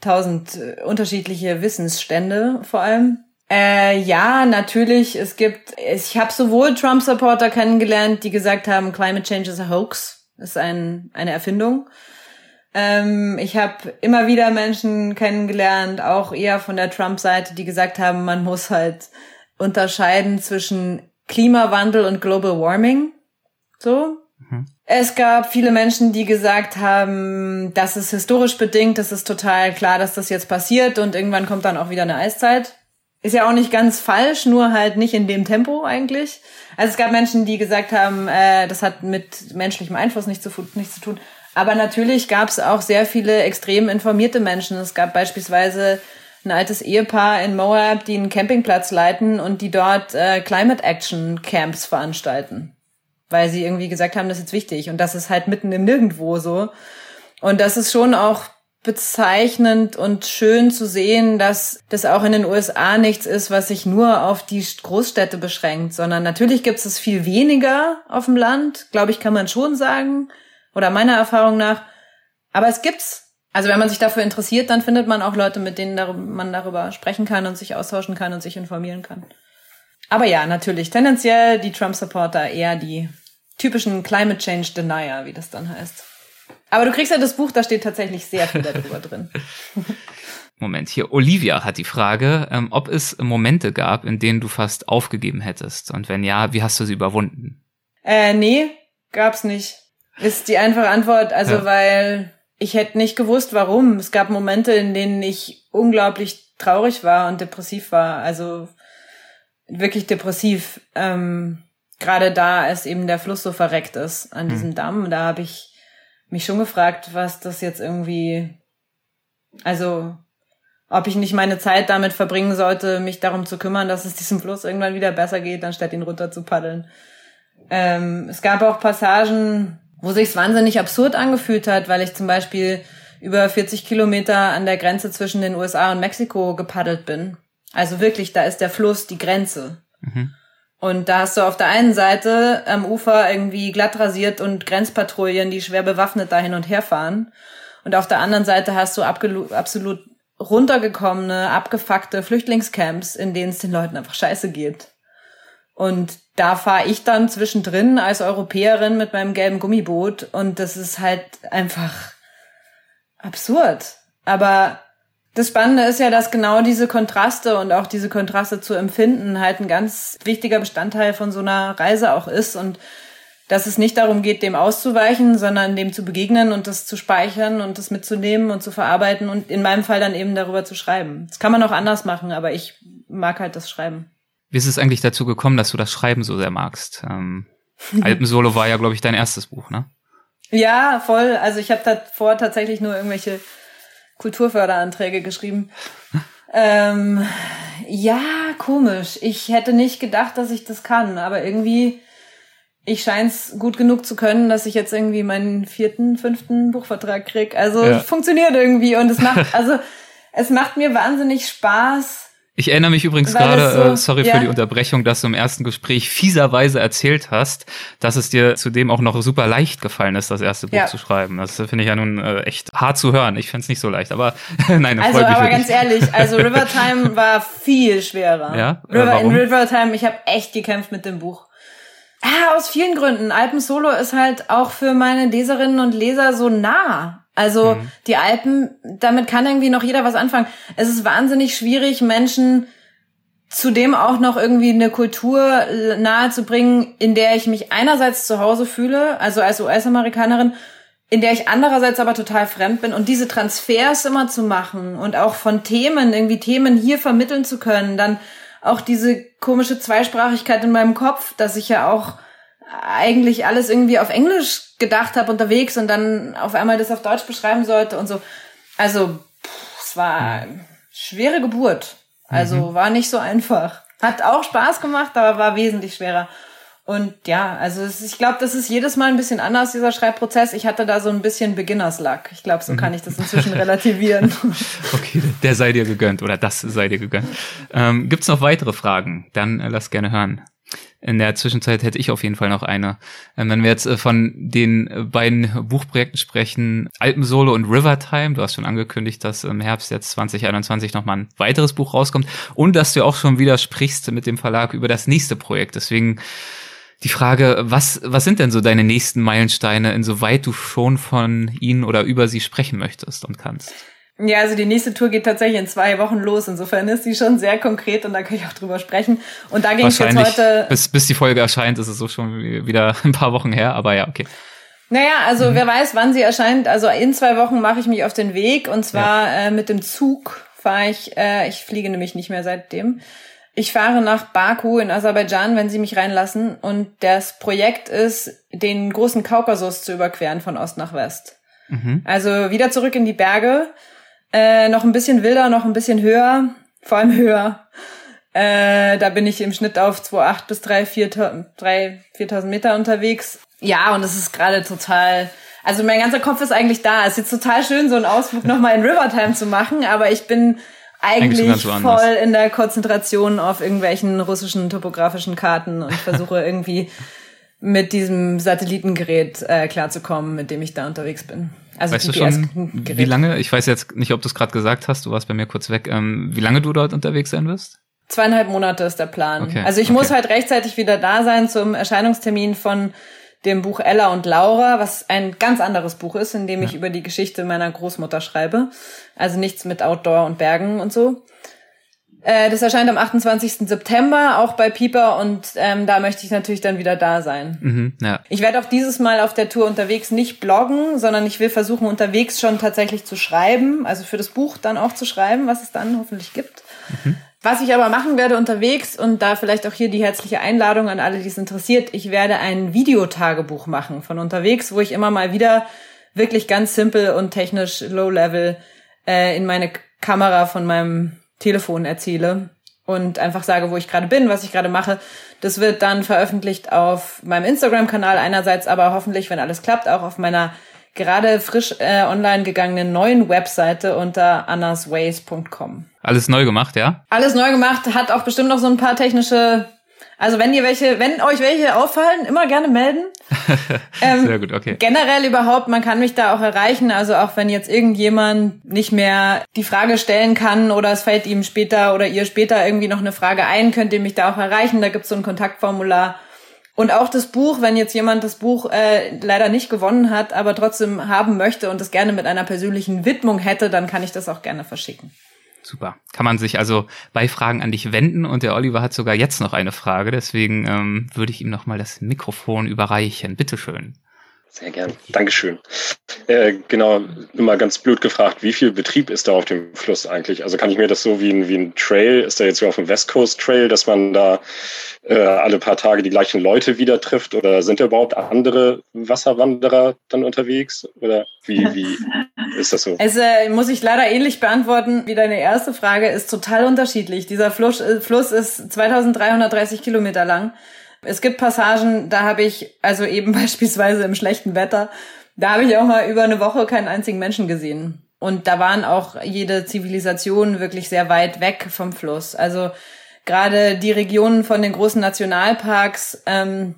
Speaker 1: tausend äh, unterschiedliche Wissensstände vor allem. Äh, ja, natürlich. Es gibt, ich habe sowohl Trump-Supporter kennengelernt, die gesagt haben, Climate Change is a hoax, ist ein, eine Erfindung. Ähm, ich habe immer wieder Menschen kennengelernt, auch eher von der Trump-Seite, die gesagt haben, man muss halt unterscheiden zwischen Klimawandel und Global Warming. So. Mhm. Es gab viele Menschen, die gesagt haben, das ist historisch bedingt, das ist total klar, dass das jetzt passiert und irgendwann kommt dann auch wieder eine Eiszeit. Ist ja auch nicht ganz falsch, nur halt nicht in dem Tempo eigentlich. Also es gab Menschen, die gesagt haben, äh, das hat mit menschlichem Einfluss nichts zu, nichts zu tun. Aber natürlich gab es auch sehr viele extrem informierte Menschen. Es gab beispielsweise ein altes Ehepaar in Moab, die einen Campingplatz leiten und die dort äh, Climate Action Camps veranstalten. Weil sie irgendwie gesagt haben, das ist jetzt wichtig. Und das ist halt mitten im Nirgendwo so. Und das ist schon auch bezeichnend und schön zu sehen, dass das auch in den USA nichts ist, was sich nur auf die Großstädte beschränkt, sondern natürlich gibt es viel weniger auf dem Land, glaube ich, kann man schon sagen, oder meiner Erfahrung nach. Aber es gibt's Also wenn man sich dafür interessiert, dann findet man auch Leute, mit denen man darüber sprechen kann und sich austauschen kann und sich informieren kann. Aber ja, natürlich, tendenziell die Trump-Supporter eher die typischen Climate Change Denier, wie das dann heißt. Aber du kriegst ja das Buch, da steht tatsächlich sehr viel <laughs> darüber drin.
Speaker 3: Moment, hier Olivia hat die Frage, ähm, ob es Momente gab, in denen du fast aufgegeben hättest. Und wenn ja, wie hast du sie überwunden?
Speaker 1: Äh, nee, gab's nicht. Ist die einfache Antwort, also ja. weil ich hätte nicht gewusst, warum. Es gab Momente, in denen ich unglaublich traurig war und depressiv war. Also wirklich depressiv. Ähm, Gerade da, als eben der Fluss so verreckt ist an hm. diesem Damm, da habe ich mich schon gefragt, was das jetzt irgendwie, also ob ich nicht meine Zeit damit verbringen sollte, mich darum zu kümmern, dass es diesem Fluss irgendwann wieder besser geht, anstatt ihn runter zu paddeln. Ähm, es gab auch Passagen, wo sich's wahnsinnig absurd angefühlt hat, weil ich zum Beispiel über 40 Kilometer an der Grenze zwischen den USA und Mexiko gepaddelt bin. Also wirklich, da ist der Fluss die Grenze. Mhm. Und da hast du auf der einen Seite am Ufer irgendwie glatt rasiert und Grenzpatrouillen, die schwer bewaffnet da hin und her fahren. Und auf der anderen Seite hast du absolut runtergekommene, abgefuckte Flüchtlingscamps, in denen es den Leuten einfach scheiße geht. Und da fahre ich dann zwischendrin als Europäerin mit meinem gelben Gummiboot und das ist halt einfach absurd. Aber das Spannende ist ja, dass genau diese Kontraste und auch diese Kontraste zu empfinden halt ein ganz wichtiger Bestandteil von so einer Reise auch ist und dass es nicht darum geht, dem auszuweichen, sondern dem zu begegnen und das zu speichern und das mitzunehmen und zu verarbeiten und in meinem Fall dann eben darüber zu schreiben. Das kann man auch anders machen, aber ich mag halt das Schreiben.
Speaker 3: Wie ist es eigentlich dazu gekommen, dass du das Schreiben so sehr magst? Ähm, <laughs> Alpensolo war ja, glaube ich, dein erstes Buch, ne?
Speaker 1: Ja, voll. Also ich habe davor tatsächlich nur irgendwelche Kulturförderanträge geschrieben. ähm, ja, komisch. Ich hätte nicht gedacht, dass ich das kann, aber irgendwie, ich scheine es gut genug zu können, dass ich jetzt irgendwie meinen vierten, fünften Buchvertrag krieg. Also ja. funktioniert irgendwie und es macht, also es macht mir wahnsinnig Spaß
Speaker 3: ich erinnere mich übrigens gerade, so, äh, sorry ja. für die Unterbrechung, dass du im ersten Gespräch fieserweise erzählt hast, dass es dir zudem auch noch super leicht gefallen ist, das erste Buch ja. zu schreiben. Das finde ich ja nun äh, echt hart zu hören. Ich finde es nicht so leicht, aber <laughs> nein, das
Speaker 1: Also, aber ganz ehrlich, also Rivertime <laughs> war viel schwerer.
Speaker 3: Ja?
Speaker 1: River, Warum? In Rivertime, ich habe echt gekämpft mit dem Buch. Ah, aus vielen Gründen. Alpen Solo ist halt auch für meine Leserinnen und Leser so nah. Also mhm. die Alpen, damit kann irgendwie noch jeder was anfangen. Es ist wahnsinnig schwierig, Menschen zudem auch noch irgendwie eine Kultur nahezubringen, in der ich mich einerseits zu Hause fühle, also als US-Amerikanerin, in der ich andererseits aber total fremd bin und diese Transfers immer zu machen und auch von Themen, irgendwie Themen hier vermitteln zu können, dann auch diese komische Zweisprachigkeit in meinem Kopf, dass ich ja auch eigentlich alles irgendwie auf Englisch gedacht habe unterwegs und dann auf einmal das auf Deutsch beschreiben sollte und so. Also, pff, es war schwere Geburt. Also mhm. war nicht so einfach. Hat auch Spaß gemacht, aber war wesentlich schwerer. Und ja, also ist, ich glaube, das ist jedes Mal ein bisschen anders, dieser Schreibprozess. Ich hatte da so ein bisschen Beginners Luck. Ich glaube, so mhm. kann ich das inzwischen relativieren. <laughs>
Speaker 3: Okay, der sei dir gegönnt oder das sei dir gegönnt. Ähm, Gibt noch weitere Fragen? Dann äh, lass gerne hören. In der Zwischenzeit hätte ich auf jeden Fall noch eine. Ähm, wenn wir jetzt äh, von den äh, beiden Buchprojekten sprechen, Alpensolo und Rivertime, du hast schon angekündigt, dass im Herbst jetzt 2021 nochmal ein weiteres Buch rauskommt und dass du auch schon wieder sprichst mit dem Verlag über das nächste Projekt. Deswegen die Frage, was, was sind denn so deine nächsten Meilensteine, insoweit du schon von ihnen oder über sie sprechen möchtest und kannst?
Speaker 1: Ja, also die nächste Tour geht tatsächlich in zwei Wochen los. Insofern ist sie schon sehr konkret und da kann ich auch drüber sprechen. Und da ging es jetzt heute.
Speaker 3: Bis, bis die Folge erscheint, ist es so schon wieder <laughs> ein paar Wochen her, aber ja, okay.
Speaker 1: Naja, also mhm. wer weiß, wann sie erscheint. Also in zwei Wochen mache ich mich auf den Weg und zwar ja. äh, mit dem Zug fahre ich, äh, ich fliege nämlich nicht mehr seitdem. Ich fahre nach Baku in Aserbaidschan, wenn sie mich reinlassen. Und das Projekt ist, den großen Kaukasus zu überqueren von Ost nach West. Mhm. Also wieder zurück in die Berge äh, noch ein bisschen wilder, noch ein bisschen höher, vor allem höher. Äh, da bin ich im Schnitt auf 2,8 bis 3.000, 4.000 Meter unterwegs. Ja, und es ist gerade total, also mein ganzer Kopf ist eigentlich da. Es ist jetzt total schön, so einen Ausflug nochmal in Rivertime zu machen, aber ich bin eigentlich, eigentlich voll in der Konzentration auf irgendwelchen russischen topografischen Karten und versuche irgendwie mit diesem Satellitengerät äh, klarzukommen, mit dem ich da unterwegs bin.
Speaker 3: Also weißt du schon, wie lange? Ich weiß jetzt nicht, ob du es gerade gesagt hast. Du warst bei mir kurz weg. Ähm, wie lange du dort unterwegs sein wirst?
Speaker 1: Zweieinhalb Monate ist der Plan. Okay, also ich okay. muss halt rechtzeitig wieder da sein zum Erscheinungstermin von dem Buch Ella und Laura, was ein ganz anderes Buch ist, in dem ja. ich über die Geschichte meiner Großmutter schreibe. Also nichts mit Outdoor und Bergen und so. Äh, das erscheint am 28. September auch bei Pieper und ähm, da möchte ich natürlich dann wieder da sein. Mhm, ja. Ich werde auch dieses Mal auf der Tour unterwegs nicht bloggen, sondern ich will versuchen, unterwegs schon tatsächlich zu schreiben, also für das Buch dann auch zu schreiben, was es dann hoffentlich gibt. Mhm. Was ich aber machen werde unterwegs und da vielleicht auch hier die herzliche Einladung an alle, die es interessiert, ich werde ein Videotagebuch machen von unterwegs, wo ich immer mal wieder wirklich ganz simpel und technisch low-level äh, in meine Kamera von meinem Telefon erzähle und einfach sage, wo ich gerade bin, was ich gerade mache. Das wird dann veröffentlicht auf meinem Instagram-Kanal einerseits, aber hoffentlich, wenn alles klappt, auch auf meiner gerade frisch äh, online gegangenen neuen Webseite unter annasways.com.
Speaker 3: Alles neu gemacht, ja?
Speaker 1: Alles neu gemacht, hat auch bestimmt noch so ein paar technische also wenn ihr welche, wenn euch welche auffallen, immer gerne melden. <laughs>
Speaker 3: ähm, Sehr gut, okay.
Speaker 1: Generell überhaupt, man kann mich da auch erreichen. Also auch wenn jetzt irgendjemand nicht mehr die Frage stellen kann oder es fällt ihm später oder ihr später irgendwie noch eine Frage ein, könnt ihr mich da auch erreichen. Da gibt's so ein Kontaktformular. Und auch das Buch, wenn jetzt jemand das Buch äh, leider nicht gewonnen hat, aber trotzdem haben möchte und es gerne mit einer persönlichen Widmung hätte, dann kann ich das auch gerne verschicken.
Speaker 3: Super. Kann man sich also bei Fragen an dich wenden und der Oliver hat sogar jetzt noch eine Frage, deswegen ähm, würde ich ihm nochmal das Mikrofon überreichen. Bitteschön.
Speaker 4: Sehr gern. Dankeschön. Äh, genau, immer ganz blöd gefragt, wie viel Betrieb ist da auf dem Fluss eigentlich? Also kann ich mir das so wie ein, wie ein Trail, ist da jetzt so auf dem West Coast Trail, dass man da äh, alle paar Tage die gleichen Leute wieder trifft? Oder sind da überhaupt andere Wasserwanderer dann unterwegs? Oder wie, wie <laughs> ist das so?
Speaker 1: Also muss ich leider ähnlich beantworten wie deine erste Frage, ist total unterschiedlich. Dieser Fluss, äh, Fluss ist 2330 Kilometer lang. Es gibt Passagen, da habe ich, also eben <laughs> beispielsweise im schlechten Wetter, da habe ich auch mal über eine Woche keinen einzigen Menschen gesehen. Und da waren auch jede Zivilisation wirklich sehr weit weg vom Fluss. Also gerade die Regionen von den großen Nationalparks, ähm,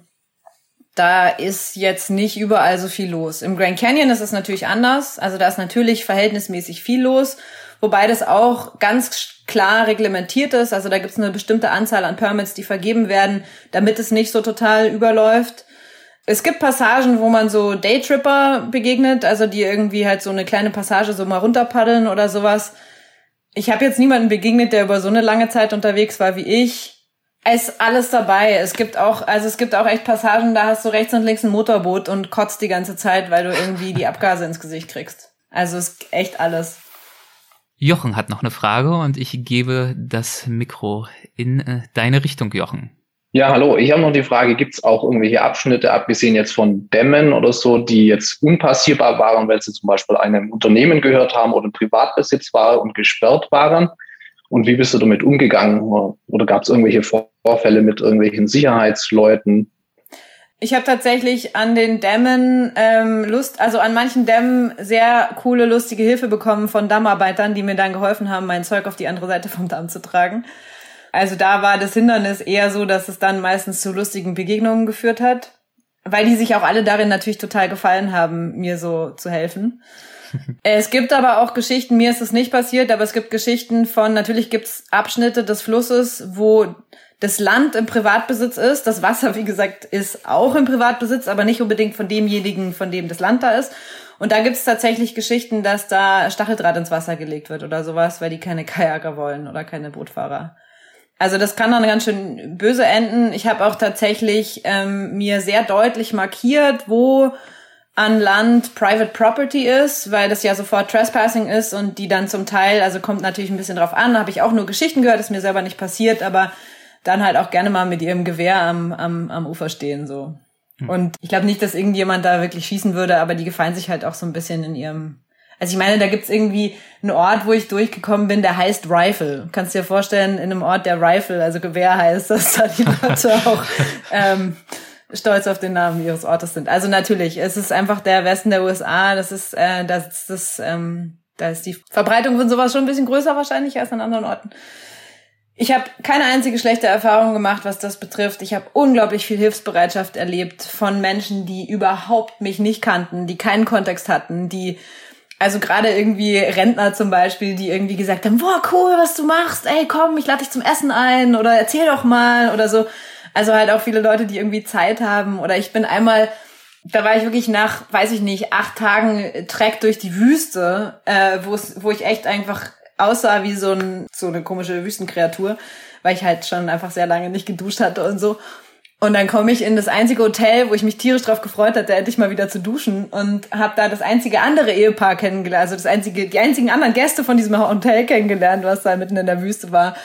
Speaker 1: da ist jetzt nicht überall so viel los. Im Grand Canyon ist es natürlich anders. Also da ist natürlich verhältnismäßig viel los, wobei das auch ganz klar reglementiert ist. Also da gibt es eine bestimmte Anzahl an Permits, die vergeben werden, damit es nicht so total überläuft. Es gibt Passagen, wo man so Daytripper begegnet, also die irgendwie halt so eine kleine Passage so mal runterpaddeln oder sowas. Ich habe jetzt niemanden begegnet, der über so eine lange Zeit unterwegs war wie ich. Es ist alles dabei. Es gibt auch, also es gibt auch echt Passagen, da hast du rechts und links ein Motorboot und kotzt die ganze Zeit, weil du irgendwie die Abgase ins Gesicht kriegst. Also es ist echt alles.
Speaker 3: Jochen hat noch eine Frage und ich gebe das Mikro in äh, deine Richtung, Jochen.
Speaker 5: Ja, hallo. Ich habe noch die Frage, gibt es auch irgendwelche Abschnitte, abgesehen jetzt von Dämmen oder so, die jetzt unpassierbar waren, weil sie zum Beispiel einem Unternehmen gehört haben oder Privatbesitz waren und gesperrt waren? Und wie bist du damit umgegangen? Oder gab es irgendwelche Vorfälle mit irgendwelchen Sicherheitsleuten?
Speaker 1: Ich habe tatsächlich an den Dämmen ähm, Lust, also an manchen Dämmen sehr coole, lustige Hilfe bekommen von Dammarbeitern, die mir dann geholfen haben, mein Zeug auf die andere Seite vom Damm zu tragen. Also da war das Hindernis eher so, dass es dann meistens zu lustigen Begegnungen geführt hat, weil die sich auch alle darin natürlich total gefallen haben, mir so zu helfen. <laughs> es gibt aber auch Geschichten, mir ist es nicht passiert, aber es gibt Geschichten von, natürlich gibt es Abschnitte des Flusses, wo das Land im Privatbesitz ist. Das Wasser, wie gesagt, ist auch im Privatbesitz, aber nicht unbedingt von demjenigen, von dem das Land da ist. Und da gibt es tatsächlich Geschichten, dass da Stacheldraht ins Wasser gelegt wird oder sowas, weil die keine Kajaker wollen oder keine Bootfahrer. Also das kann dann ganz schön böse enden. Ich habe auch tatsächlich ähm, mir sehr deutlich markiert, wo an Land Private Property ist, weil das ja sofort Trespassing ist und die dann zum Teil, also kommt natürlich ein bisschen drauf an, habe ich auch nur Geschichten gehört, ist mir selber nicht passiert, aber dann halt auch gerne mal mit ihrem Gewehr am, am, am Ufer stehen, so. Hm. Und ich glaube nicht, dass irgendjemand da wirklich schießen würde, aber die gefallen sich halt auch so ein bisschen in ihrem. Also ich meine, da gibt's irgendwie einen Ort, wo ich durchgekommen bin, der heißt Rifle. Kannst dir vorstellen, in einem Ort, der Rifle, also Gewehr heißt, <laughs> dass da die Leute auch ähm, stolz auf den Namen ihres Ortes sind. Also natürlich, es ist einfach der Westen der USA, das ist, äh, das, das, ähm, da ist die Verbreitung von sowas schon ein bisschen größer wahrscheinlich als an anderen Orten. Ich habe keine einzige schlechte Erfahrung gemacht, was das betrifft. Ich habe unglaublich viel Hilfsbereitschaft erlebt von Menschen, die überhaupt mich nicht kannten, die keinen Kontext hatten, die also gerade irgendwie Rentner zum Beispiel, die irgendwie gesagt haben, boah, cool, was du machst, ey, komm, ich lade dich zum Essen ein oder erzähl doch mal oder so. Also halt auch viele Leute, die irgendwie Zeit haben. Oder ich bin einmal, da war ich wirklich nach, weiß ich nicht, acht Tagen Trek durch die Wüste, äh, wo ich echt einfach aussah wie so, ein, so eine komische Wüstenkreatur, weil ich halt schon einfach sehr lange nicht geduscht hatte und so. Und dann komme ich in das einzige Hotel, wo ich mich tierisch drauf gefreut hatte, endlich mal wieder zu duschen und habe da das einzige andere Ehepaar kennengelernt, also das einzige, die einzigen anderen Gäste von diesem Hotel kennengelernt, was da mitten in der Wüste war.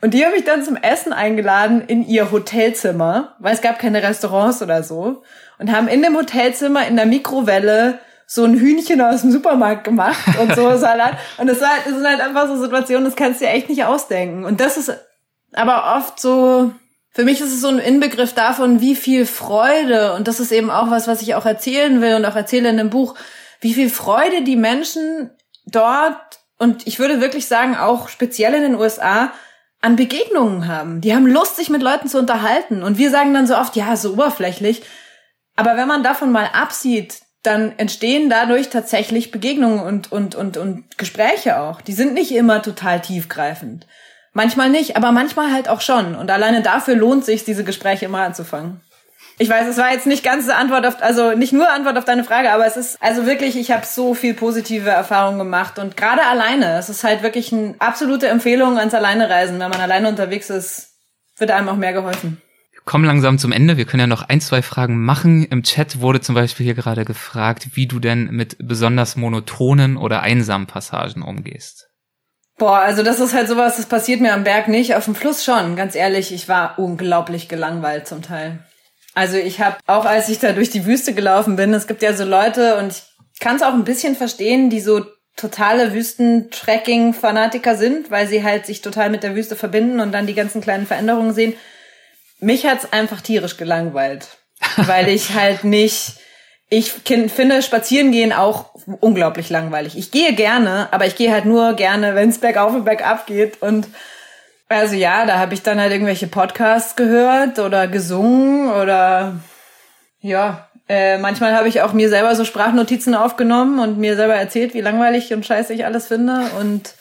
Speaker 1: Und die habe ich dann zum Essen eingeladen in ihr Hotelzimmer, weil es gab keine Restaurants oder so und haben in dem Hotelzimmer in der Mikrowelle so ein Hühnchen aus dem Supermarkt gemacht und so <laughs> Salat. Und das, halt, das sind halt einfach so Situationen, das kannst du dir echt nicht ausdenken. Und das ist aber oft so, für mich ist es so ein Inbegriff davon, wie viel Freude, und das ist eben auch was, was ich auch erzählen will und auch erzähle in dem Buch, wie viel Freude die Menschen dort, und ich würde wirklich sagen, auch speziell in den USA, an Begegnungen haben. Die haben Lust, sich mit Leuten zu unterhalten. Und wir sagen dann so oft, ja, so oberflächlich. Aber wenn man davon mal absieht, dann entstehen dadurch tatsächlich Begegnungen und, und, und, und Gespräche auch. Die sind nicht immer total tiefgreifend. Manchmal nicht, aber manchmal halt auch schon. Und alleine dafür lohnt sich, diese Gespräche immer anzufangen. Ich weiß, es war jetzt nicht ganz Antwort auf, also nicht nur Antwort auf deine Frage, aber es ist also wirklich, ich habe so viel positive Erfahrungen gemacht und gerade alleine, es ist halt wirklich eine absolute Empfehlung ans Alleinereisen. Wenn man alleine unterwegs ist, wird einem auch mehr geholfen
Speaker 3: kommen langsam zum Ende. Wir können ja noch ein, zwei Fragen machen. Im Chat wurde zum Beispiel hier gerade gefragt, wie du denn mit besonders monotonen oder einsamen Passagen umgehst.
Speaker 1: Boah, also das ist halt sowas, das passiert mir am Berg nicht, auf dem Fluss schon. Ganz ehrlich, ich war unglaublich gelangweilt zum Teil. Also ich habe auch, als ich da durch die Wüste gelaufen bin, es gibt ja so Leute und ich kann es auch ein bisschen verstehen, die so totale Wüstentracking-Fanatiker sind, weil sie halt sich total mit der Wüste verbinden und dann die ganzen kleinen Veränderungen sehen mich hat's einfach tierisch gelangweilt, weil ich halt nicht ich finde Spazierengehen auch unglaublich langweilig. Ich gehe gerne, aber ich gehe halt nur gerne, wenn es bergauf und bergab geht. Und also ja, da habe ich dann halt irgendwelche Podcasts gehört oder gesungen oder ja, äh, manchmal habe ich auch mir selber so Sprachnotizen aufgenommen und mir selber erzählt, wie langweilig und scheiße ich alles finde. Und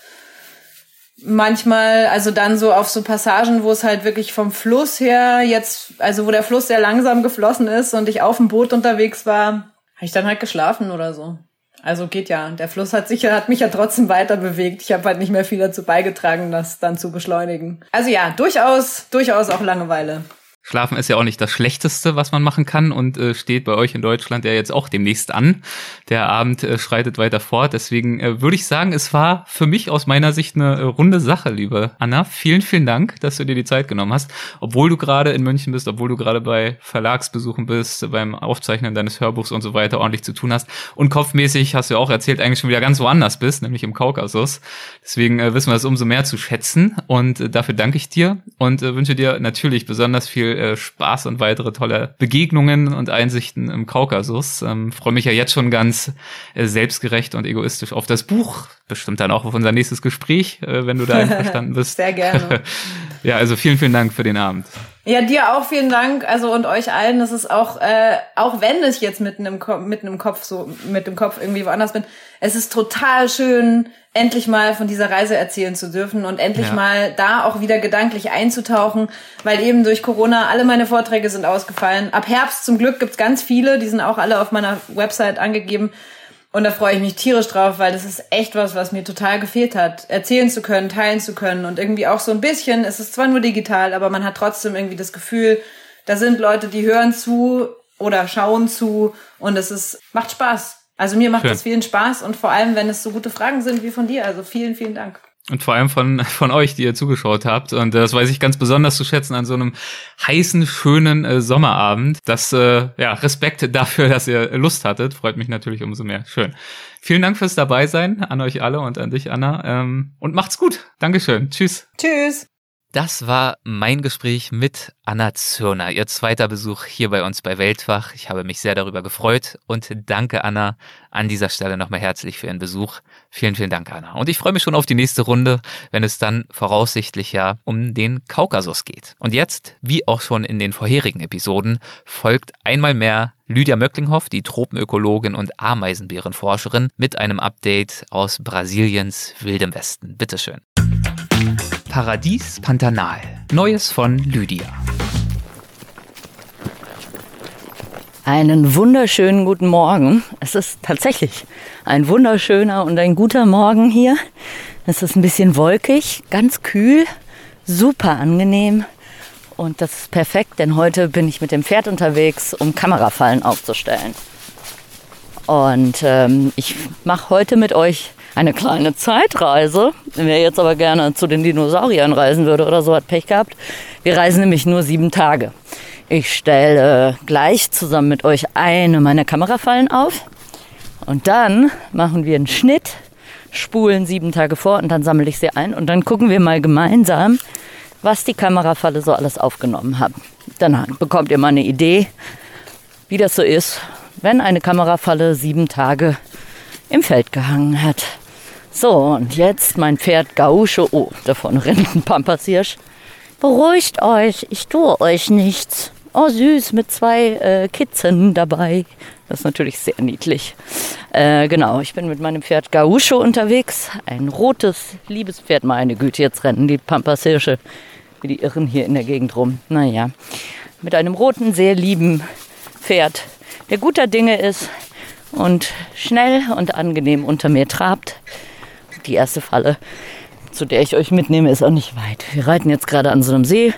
Speaker 1: manchmal, also dann so auf so Passagen, wo es halt wirklich vom Fluss her jetzt, also wo der Fluss sehr langsam geflossen ist und ich auf dem Boot unterwegs war, habe ich dann halt geschlafen oder so. Also geht ja. Der Fluss hat sicher, hat mich ja trotzdem weiter bewegt. Ich habe halt nicht mehr viel dazu beigetragen, das dann zu beschleunigen. Also ja, durchaus, durchaus auch Langeweile.
Speaker 3: Schlafen ist ja auch nicht das Schlechteste, was man machen kann und äh, steht bei euch in Deutschland ja jetzt auch demnächst an. Der Abend äh, schreitet weiter fort. Deswegen äh, würde ich sagen, es war für mich aus meiner Sicht eine äh, runde Sache, liebe Anna. Vielen, vielen Dank, dass du dir die Zeit genommen hast. Obwohl du gerade in München bist, obwohl du gerade bei Verlagsbesuchen bist, beim Aufzeichnen deines Hörbuchs und so weiter ordentlich zu tun hast. Und kopfmäßig hast du ja auch erzählt, eigentlich schon wieder ganz woanders bist, nämlich im Kaukasus. Deswegen äh, wissen wir es umso mehr zu schätzen. Und äh, dafür danke ich dir und wünsche dir natürlich besonders viel äh, Spaß und weitere tolle Begegnungen und Einsichten im Kaukasus. Ähm, Freue mich ja jetzt schon ganz äh, selbstgerecht und egoistisch auf das Buch. Bestimmt dann auch auf unser nächstes Gespräch, äh, wenn du da <laughs> einverstanden bist.
Speaker 1: Sehr gerne. <laughs>
Speaker 3: ja, also vielen, vielen Dank für den Abend.
Speaker 1: Ja, dir auch vielen Dank, also und euch allen. Das ist auch, äh, auch wenn ich jetzt mitten im, Ko mitten im Kopf so mit dem Kopf irgendwie woanders bin, es ist total schön, endlich mal von dieser Reise erzählen zu dürfen und endlich ja. mal da auch wieder gedanklich einzutauchen, weil eben durch Corona alle meine Vorträge sind ausgefallen. Ab Herbst zum Glück gibt's ganz viele, die sind auch alle auf meiner Website angegeben. Und da freue ich mich tierisch drauf, weil das ist echt was, was mir total gefehlt hat. Erzählen zu können, teilen zu können und irgendwie auch so ein bisschen, es ist zwar nur digital, aber man hat trotzdem irgendwie das Gefühl, da sind Leute, die hören zu oder schauen zu und es ist, macht Spaß. Also mir macht Schön. das vielen Spaß und vor allem, wenn es so gute Fragen sind wie von dir. Also vielen, vielen Dank.
Speaker 3: Und vor allem von, <laughs> von euch, die ihr zugeschaut habt. Und das weiß ich ganz besonders zu schätzen an so einem heißen, schönen äh, Sommerabend. Das, äh, ja, Respekt dafür, dass ihr Lust hattet. Freut mich natürlich umso mehr. Schön. Vielen Dank fürs Dabeisein an euch alle und an dich, Anna. Ähm, und macht's gut. Dankeschön. Tschüss.
Speaker 1: Tschüss.
Speaker 3: Das war mein Gespräch mit Anna Zürner, ihr zweiter Besuch hier bei uns bei Weltwach. Ich habe mich sehr darüber gefreut und danke Anna an dieser Stelle nochmal herzlich für Ihren Besuch. Vielen, vielen Dank, Anna. Und ich freue mich schon auf die nächste Runde, wenn es dann voraussichtlich ja um den Kaukasus geht. Und jetzt, wie auch schon in den vorherigen Episoden, folgt einmal mehr Lydia Möcklinghoff, die Tropenökologin und Ameisenbärenforscherin, mit einem Update aus Brasiliens wildem Westen. Bitteschön. Paradies Pantanal. Neues von Lydia.
Speaker 6: Einen wunderschönen guten Morgen. Es ist tatsächlich ein wunderschöner und ein guter Morgen hier. Es ist ein bisschen wolkig, ganz kühl, super angenehm. Und das ist perfekt, denn heute bin ich mit dem Pferd unterwegs, um Kamerafallen aufzustellen. Und ähm, ich mache heute mit euch eine kleine Zeitreise. Wer jetzt aber gerne zu den Dinosauriern reisen würde oder so, hat Pech gehabt. Wir reisen nämlich nur sieben Tage. Ich stelle gleich zusammen mit euch eine meiner Kamerafallen auf. Und dann machen wir einen Schnitt, spulen sieben Tage vor und dann sammle ich sie ein. Und dann gucken wir mal gemeinsam, was die Kamerafalle so alles aufgenommen hat. Dann bekommt ihr mal eine Idee, wie das so ist, wenn eine Kamerafalle sieben Tage im Feld gehangen hat. So, und jetzt mein Pferd Gausche. Oh, davon rennt ein Pampashirsch. Beruhigt euch, ich tue euch nichts. Oh, süß, mit zwei äh, Kitzen dabei. Das ist natürlich sehr niedlich. Äh, genau, ich bin mit meinem Pferd Gauscho unterwegs. Ein rotes, liebes Pferd. Meine Güte, jetzt rennen die Pampashirsche wie die Irren hier in der Gegend rum. Naja, mit einem roten, sehr lieben Pferd, der guter Dinge ist und schnell und angenehm unter mir trabt die erste Falle, zu der ich euch mitnehme, ist auch nicht weit. Wir reiten jetzt gerade an so einem See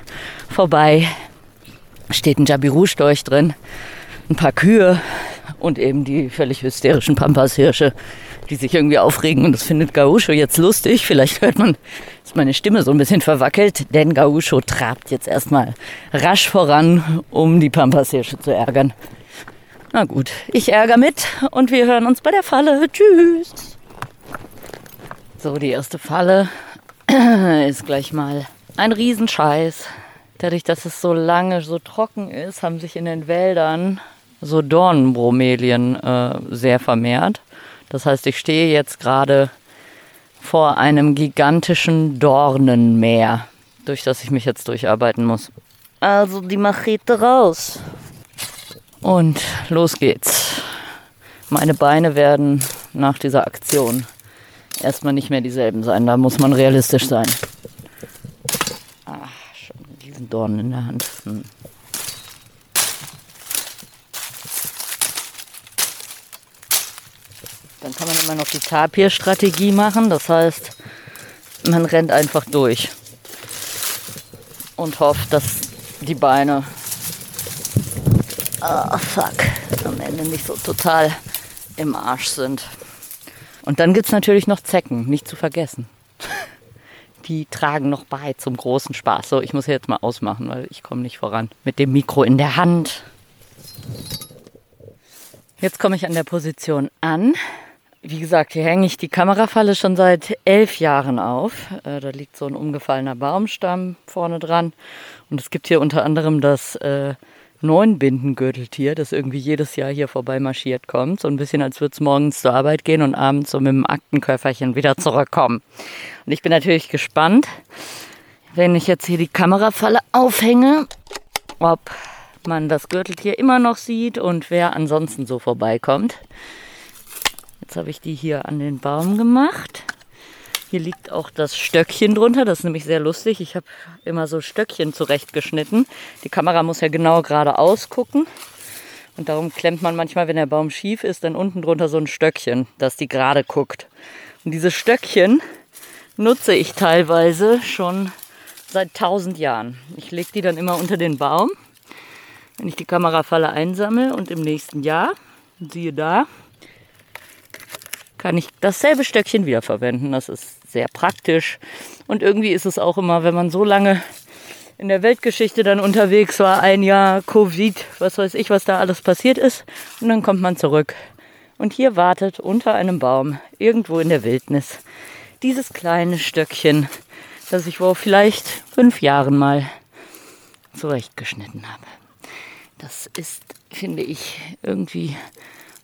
Speaker 6: vorbei. Steht ein Jabiru-Storch drin, ein paar Kühe und eben die völlig hysterischen Pampashirsche, die sich irgendwie aufregen. Und das findet Gauscho jetzt lustig. Vielleicht hört man, dass meine Stimme so ein bisschen verwackelt, denn Gauscho trabt jetzt erstmal rasch voran, um die Pampashirsche zu ärgern. Na gut, ich ärgere mit und wir hören uns bei der Falle. Tschüss. So, die erste Falle <clears throat> ist gleich mal ein Riesenscheiß. Dadurch, dass es so lange so trocken ist, haben sich in den Wäldern so Dornenbromelien äh, sehr vermehrt. Das heißt, ich stehe jetzt gerade vor einem gigantischen Dornenmeer, durch das ich mich jetzt durcharbeiten muss. Also die Machete raus. Und los geht's. Meine Beine werden nach dieser Aktion erstmal nicht mehr dieselben sein. Da muss man realistisch sein. Ach, schon diesen Dorn in der Hand. Hm. Dann kann man immer noch die Tapir-Strategie machen. Das heißt, man rennt einfach durch und hofft, dass die Beine ah, fuck, am Ende nicht so total im Arsch sind. Und dann gibt es natürlich noch Zecken, nicht zu vergessen. <laughs> Die tragen noch bei zum großen Spaß. So, ich muss jetzt mal ausmachen, weil ich komme nicht voran. Mit dem Mikro in der Hand. Jetzt komme ich an der Position an. Wie gesagt, hier hänge ich die Kamerafalle schon seit elf Jahren auf. Äh, da liegt so ein umgefallener Baumstamm vorne dran. Und es gibt hier unter anderem das äh, Neunbindengürteltier, das irgendwie jedes Jahr hier vorbei marschiert kommt. So ein bisschen, als würde es morgens zur Arbeit gehen und abends so mit dem Aktenköfferchen wieder zurückkommen. Und ich bin natürlich gespannt, wenn ich jetzt hier die Kamerafalle aufhänge, ob man das Gürteltier immer noch sieht und wer ansonsten so vorbeikommt. Jetzt habe ich die hier an den Baum gemacht. Hier liegt auch das Stöckchen drunter. Das ist nämlich sehr lustig. Ich habe immer so Stöckchen zurechtgeschnitten. Die Kamera muss ja genau geradeaus gucken. Und darum klemmt man manchmal, wenn der Baum schief ist, dann unten drunter so ein Stöckchen, dass die gerade guckt. Und diese Stöckchen nutze ich teilweise schon seit tausend Jahren. Ich lege die dann immer unter den Baum, wenn ich die Kamerafalle einsammle und im nächsten Jahr, siehe da, kann ich dasselbe Stöckchen wiederverwenden. Das ist sehr praktisch. Und irgendwie ist es auch immer, wenn man so lange in der Weltgeschichte dann unterwegs war, ein Jahr Covid, was weiß ich, was da alles passiert ist. Und dann kommt man zurück. Und hier wartet unter einem Baum, irgendwo in der Wildnis, dieses kleine Stöckchen, das ich vor vielleicht fünf Jahren mal zurechtgeschnitten habe. Das ist, finde ich, irgendwie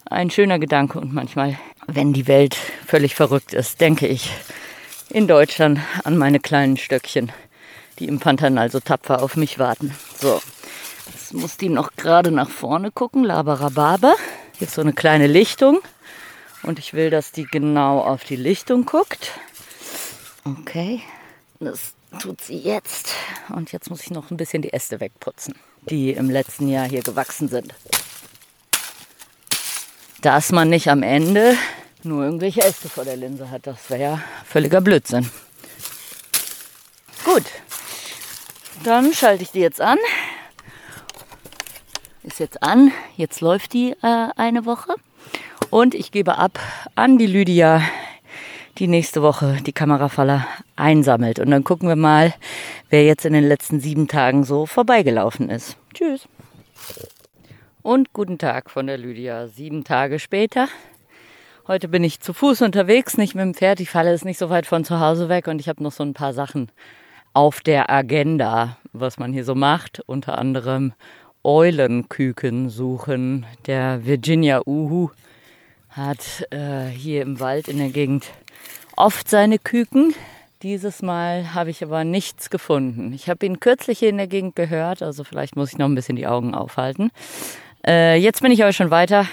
Speaker 6: ein schöner Gedanke und manchmal, wenn die Welt völlig verrückt ist, denke ich in Deutschland an meine kleinen Stöckchen, die im Pantanal so tapfer auf mich warten. So, jetzt muss die noch gerade nach vorne gucken, Labarababa. Hier ist so eine kleine Lichtung und ich will, dass die genau auf die Lichtung guckt. Okay, das tut sie jetzt. Und jetzt muss ich noch ein bisschen die Äste wegputzen, die im letzten Jahr hier gewachsen sind. Dass man nicht am Ende nur irgendwelche Äste vor der Linse hat, das wäre ja völliger Blödsinn. Gut, dann schalte ich die jetzt an. Ist jetzt an, jetzt läuft die äh, eine Woche. Und ich gebe ab an die Lydia, die nächste Woche die Kamerafaller einsammelt. Und dann gucken wir mal, wer jetzt in den letzten sieben Tagen so vorbeigelaufen ist. Tschüss. Und guten Tag von der Lydia. Sieben Tage später. Heute bin ich zu Fuß unterwegs, nicht mit dem Pferd. Die Falle ist nicht so weit von zu Hause weg und ich habe noch so ein paar Sachen auf der Agenda, was man hier so macht. Unter anderem Eulenküken suchen. Der Virginia Uhu hat äh, hier im Wald in der Gegend oft seine Küken. Dieses Mal habe ich aber nichts gefunden. Ich habe ihn kürzlich hier in der Gegend gehört, also vielleicht muss ich noch ein bisschen die Augen aufhalten. Äh, jetzt bin ich aber schon weiter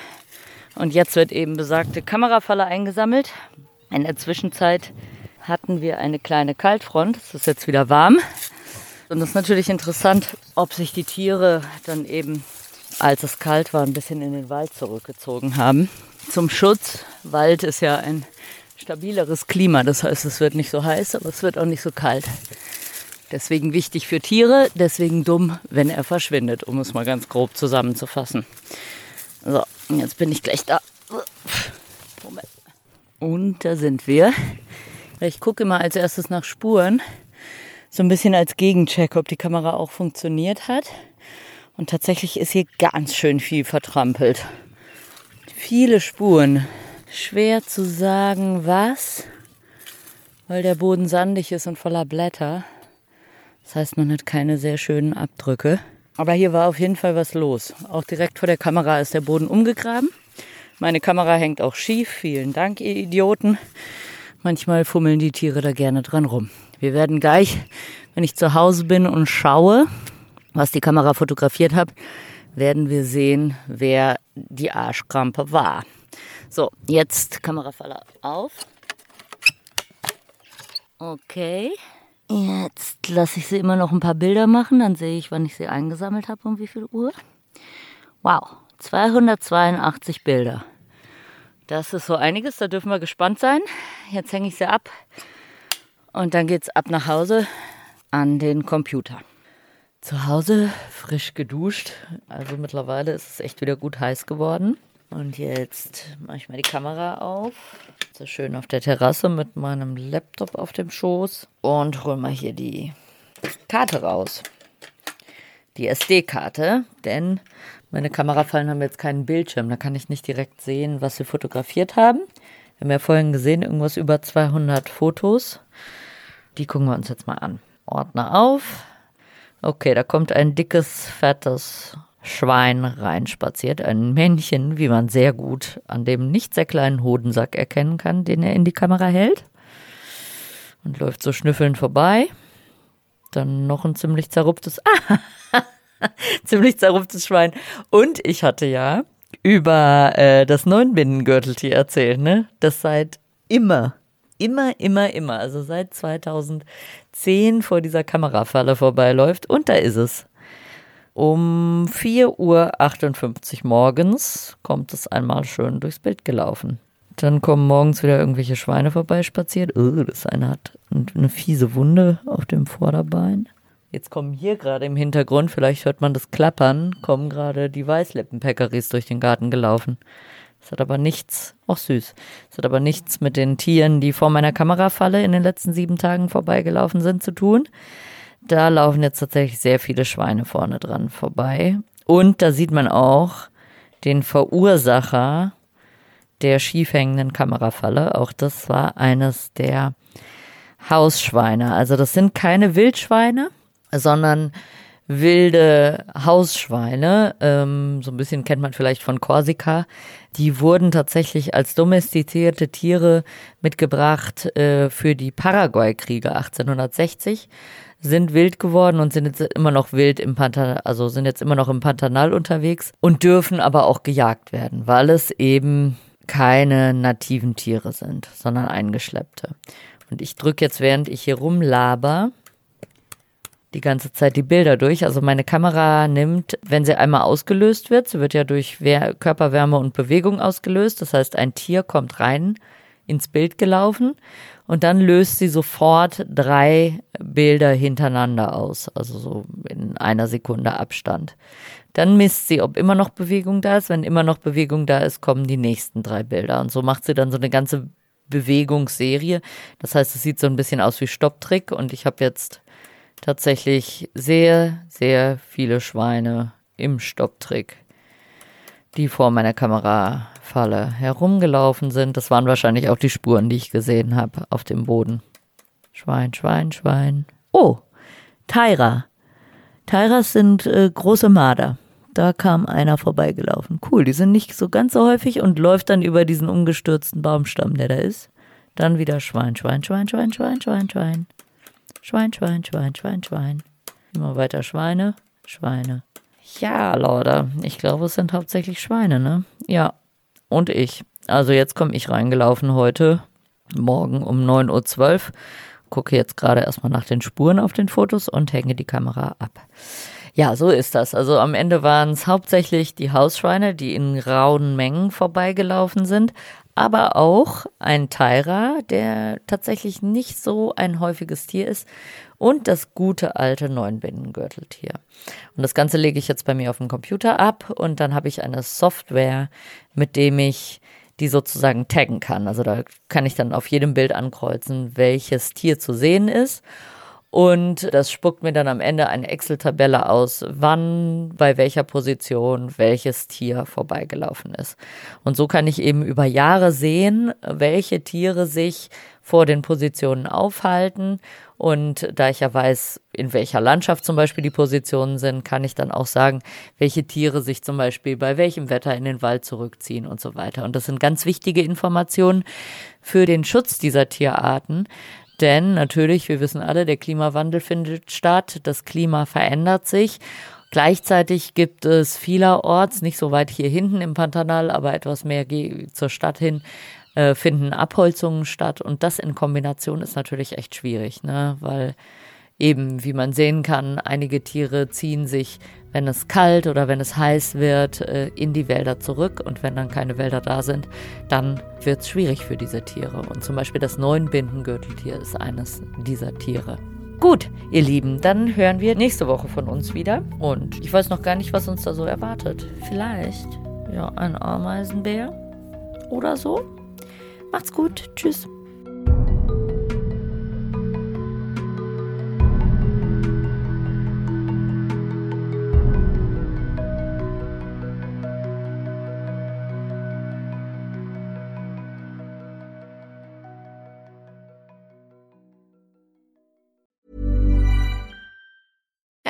Speaker 6: und jetzt wird eben besagte Kamerafalle eingesammelt. In der Zwischenzeit hatten wir eine kleine Kaltfront. Es ist jetzt wieder warm. Und es ist natürlich interessant, ob sich die Tiere dann eben, als es kalt war, ein bisschen in den Wald zurückgezogen haben zum Schutz. Wald ist ja ein stabileres Klima, das heißt, es wird nicht so heiß, aber es wird auch nicht so kalt. Deswegen wichtig für Tiere, deswegen dumm, wenn er verschwindet, um es mal ganz grob zusammenzufassen. So, jetzt bin ich gleich da. Moment. Und da sind wir. Ich gucke immer als erstes nach Spuren, so ein bisschen als Gegencheck, ob die Kamera auch funktioniert hat. Und tatsächlich ist hier ganz schön viel vertrampelt viele Spuren. Schwer zu sagen, was, weil der Boden sandig ist und voller Blätter. Das heißt, man hat keine sehr schönen Abdrücke. Aber hier war auf jeden Fall was los. Auch direkt vor der Kamera ist der Boden umgegraben. Meine Kamera hängt auch schief. Vielen Dank, ihr Idioten. Manchmal fummeln die Tiere da gerne dran rum. Wir werden gleich, wenn ich zu Hause bin und schaue, was die Kamera fotografiert hat, werden wir sehen, wer die Arschkrampe war. So, jetzt Kamerafaller auf. Okay. Jetzt lasse ich sie immer noch ein paar Bilder machen, dann sehe ich, wann ich sie eingesammelt habe und wie viel Uhr. Wow, 282 Bilder. Das ist so einiges, da dürfen wir gespannt sein. Jetzt hänge ich sie ab und dann geht es ab nach Hause an den Computer. Zu Hause frisch geduscht. Also mittlerweile ist es echt wieder gut heiß geworden. Und jetzt mache ich mal die Kamera auf. So schön auf der Terrasse mit meinem Laptop auf dem Schoß. Und hole mal hier die Karte raus. Die SD-Karte. Denn meine Kamerafallen haben jetzt keinen Bildschirm. Da kann ich nicht direkt sehen, was sie fotografiert haben. Wir haben ja vorhin gesehen, irgendwas über 200 Fotos. Die gucken wir uns jetzt mal an. Ordner auf Okay, da kommt ein dickes, fettes Schwein reinspaziert, ein Männchen, wie man sehr gut an dem nicht sehr kleinen Hodensack erkennen kann, den er in die Kamera hält. Und läuft so schnüffelnd vorbei. Dann noch ein ziemlich zerrupftes, ah, <laughs> <laughs> ziemlich zerrupftes Schwein. Und ich hatte ja über äh, das Neunbindengürteltier erzählt, ne? Das seit immer immer, immer, immer, also seit 2010 vor dieser Kamerafalle vorbeiläuft. Und da ist es. Um 4.58 Uhr morgens kommt es einmal schön durchs Bild gelaufen. Dann kommen morgens wieder irgendwelche Schweine vorbeispaziert. Oh, das eine hat eine fiese Wunde auf dem Vorderbein. Jetzt kommen hier gerade im Hintergrund, vielleicht hört man das Klappern, kommen gerade die Weißlippenpeccaries durch den Garten gelaufen. Es hat aber nichts, auch süß, es hat aber nichts mit den Tieren, die vor meiner Kamerafalle in den letzten sieben Tagen vorbeigelaufen sind, zu tun. Da laufen jetzt tatsächlich sehr viele Schweine vorne dran vorbei. Und da sieht man auch den Verursacher der schiefhängenden Kamerafalle. Auch das war eines der Hausschweine. Also das sind keine Wildschweine, sondern wilde Hausschweine. Ähm, so ein bisschen kennt man vielleicht von Korsika. Die wurden tatsächlich als domestizierte Tiere mitgebracht äh, für die Paraguay-Kriege 1860 sind wild geworden und sind jetzt immer noch wild im Pantanal, also sind jetzt immer noch im Pantanal unterwegs und dürfen aber auch gejagt werden, weil es eben keine nativen Tiere sind, sondern eingeschleppte. Und ich drücke jetzt, während ich hier rumlaber, die ganze Zeit die Bilder durch. Also meine Kamera nimmt, wenn sie einmal ausgelöst wird, sie wird ja durch Körperwärme und Bewegung ausgelöst. Das heißt, ein Tier kommt rein ins Bild gelaufen und dann löst sie sofort drei Bilder hintereinander aus, also so in einer Sekunde Abstand. Dann misst sie, ob immer noch Bewegung da ist. Wenn immer noch Bewegung da ist, kommen die nächsten drei Bilder. Und so macht sie dann so eine ganze Bewegungsserie. Das heißt, es sieht so ein bisschen aus wie Stopptrick und ich habe jetzt tatsächlich sehr, sehr viele Schweine im Stopptrick, die vor meiner Kamerafalle herumgelaufen sind. Das waren wahrscheinlich auch die Spuren, die ich gesehen habe auf dem Boden. Schwein, Schwein, Schwein. Oh, Tyra. Tyras sind äh, große Marder. Da kam einer vorbeigelaufen. Cool, die sind nicht so ganz so häufig und läuft dann über diesen umgestürzten Baumstamm, der da ist. Dann wieder Schwein, Schwein, Schwein, Schwein, Schwein, Schwein, Schwein. Schwein, Schwein, Schwein, Schwein, Schwein. Immer weiter Schweine, Schweine. Ja, Leute, ich glaube, es sind hauptsächlich Schweine, ne? Ja. Und ich. Also jetzt komme ich reingelaufen heute, morgen um 9.12 Uhr. Gucke jetzt gerade erstmal nach den Spuren auf den Fotos und hänge die Kamera ab. Ja, so ist das. Also am Ende waren es hauptsächlich die Hausschweine, die in rauen Mengen vorbeigelaufen sind, aber auch ein Tyra, der tatsächlich nicht so ein häufiges Tier ist und das gute alte Neunbindengürteltier. Und das Ganze lege ich jetzt bei mir auf dem Computer ab und dann habe ich eine Software, mit dem ich die sozusagen taggen kann. Also da kann ich dann auf jedem Bild ankreuzen, welches Tier zu sehen ist und das spuckt mir dann am Ende eine Excel-Tabelle aus, wann, bei welcher Position welches Tier vorbeigelaufen ist. Und so kann ich eben über Jahre sehen, welche Tiere sich vor den Positionen aufhalten. Und da ich ja weiß, in welcher Landschaft zum Beispiel die Positionen sind, kann ich dann auch sagen, welche Tiere sich zum Beispiel bei welchem Wetter in den Wald zurückziehen und so weiter. Und das sind ganz wichtige Informationen für den Schutz dieser Tierarten, denn natürlich, wir wissen alle, der Klimawandel findet statt, das Klima verändert sich. Gleichzeitig gibt es vielerorts, nicht so weit hier hinten im Pantanal, aber etwas mehr zur Stadt hin, äh, finden Abholzungen statt. Und das in Kombination ist natürlich echt schwierig, ne? weil eben, wie man sehen kann, einige Tiere ziehen sich wenn es kalt oder wenn es heiß wird, äh, in die Wälder zurück. Und wenn dann keine Wälder da sind, dann wird es schwierig für diese Tiere. Und zum Beispiel das Neunbindengürteltier ist eines dieser Tiere. Gut, ihr Lieben, dann hören wir nächste Woche von uns wieder. Und ich weiß noch gar nicht, was uns da so erwartet. Vielleicht, ja, ein Ameisenbär oder so. Macht's gut. Tschüss.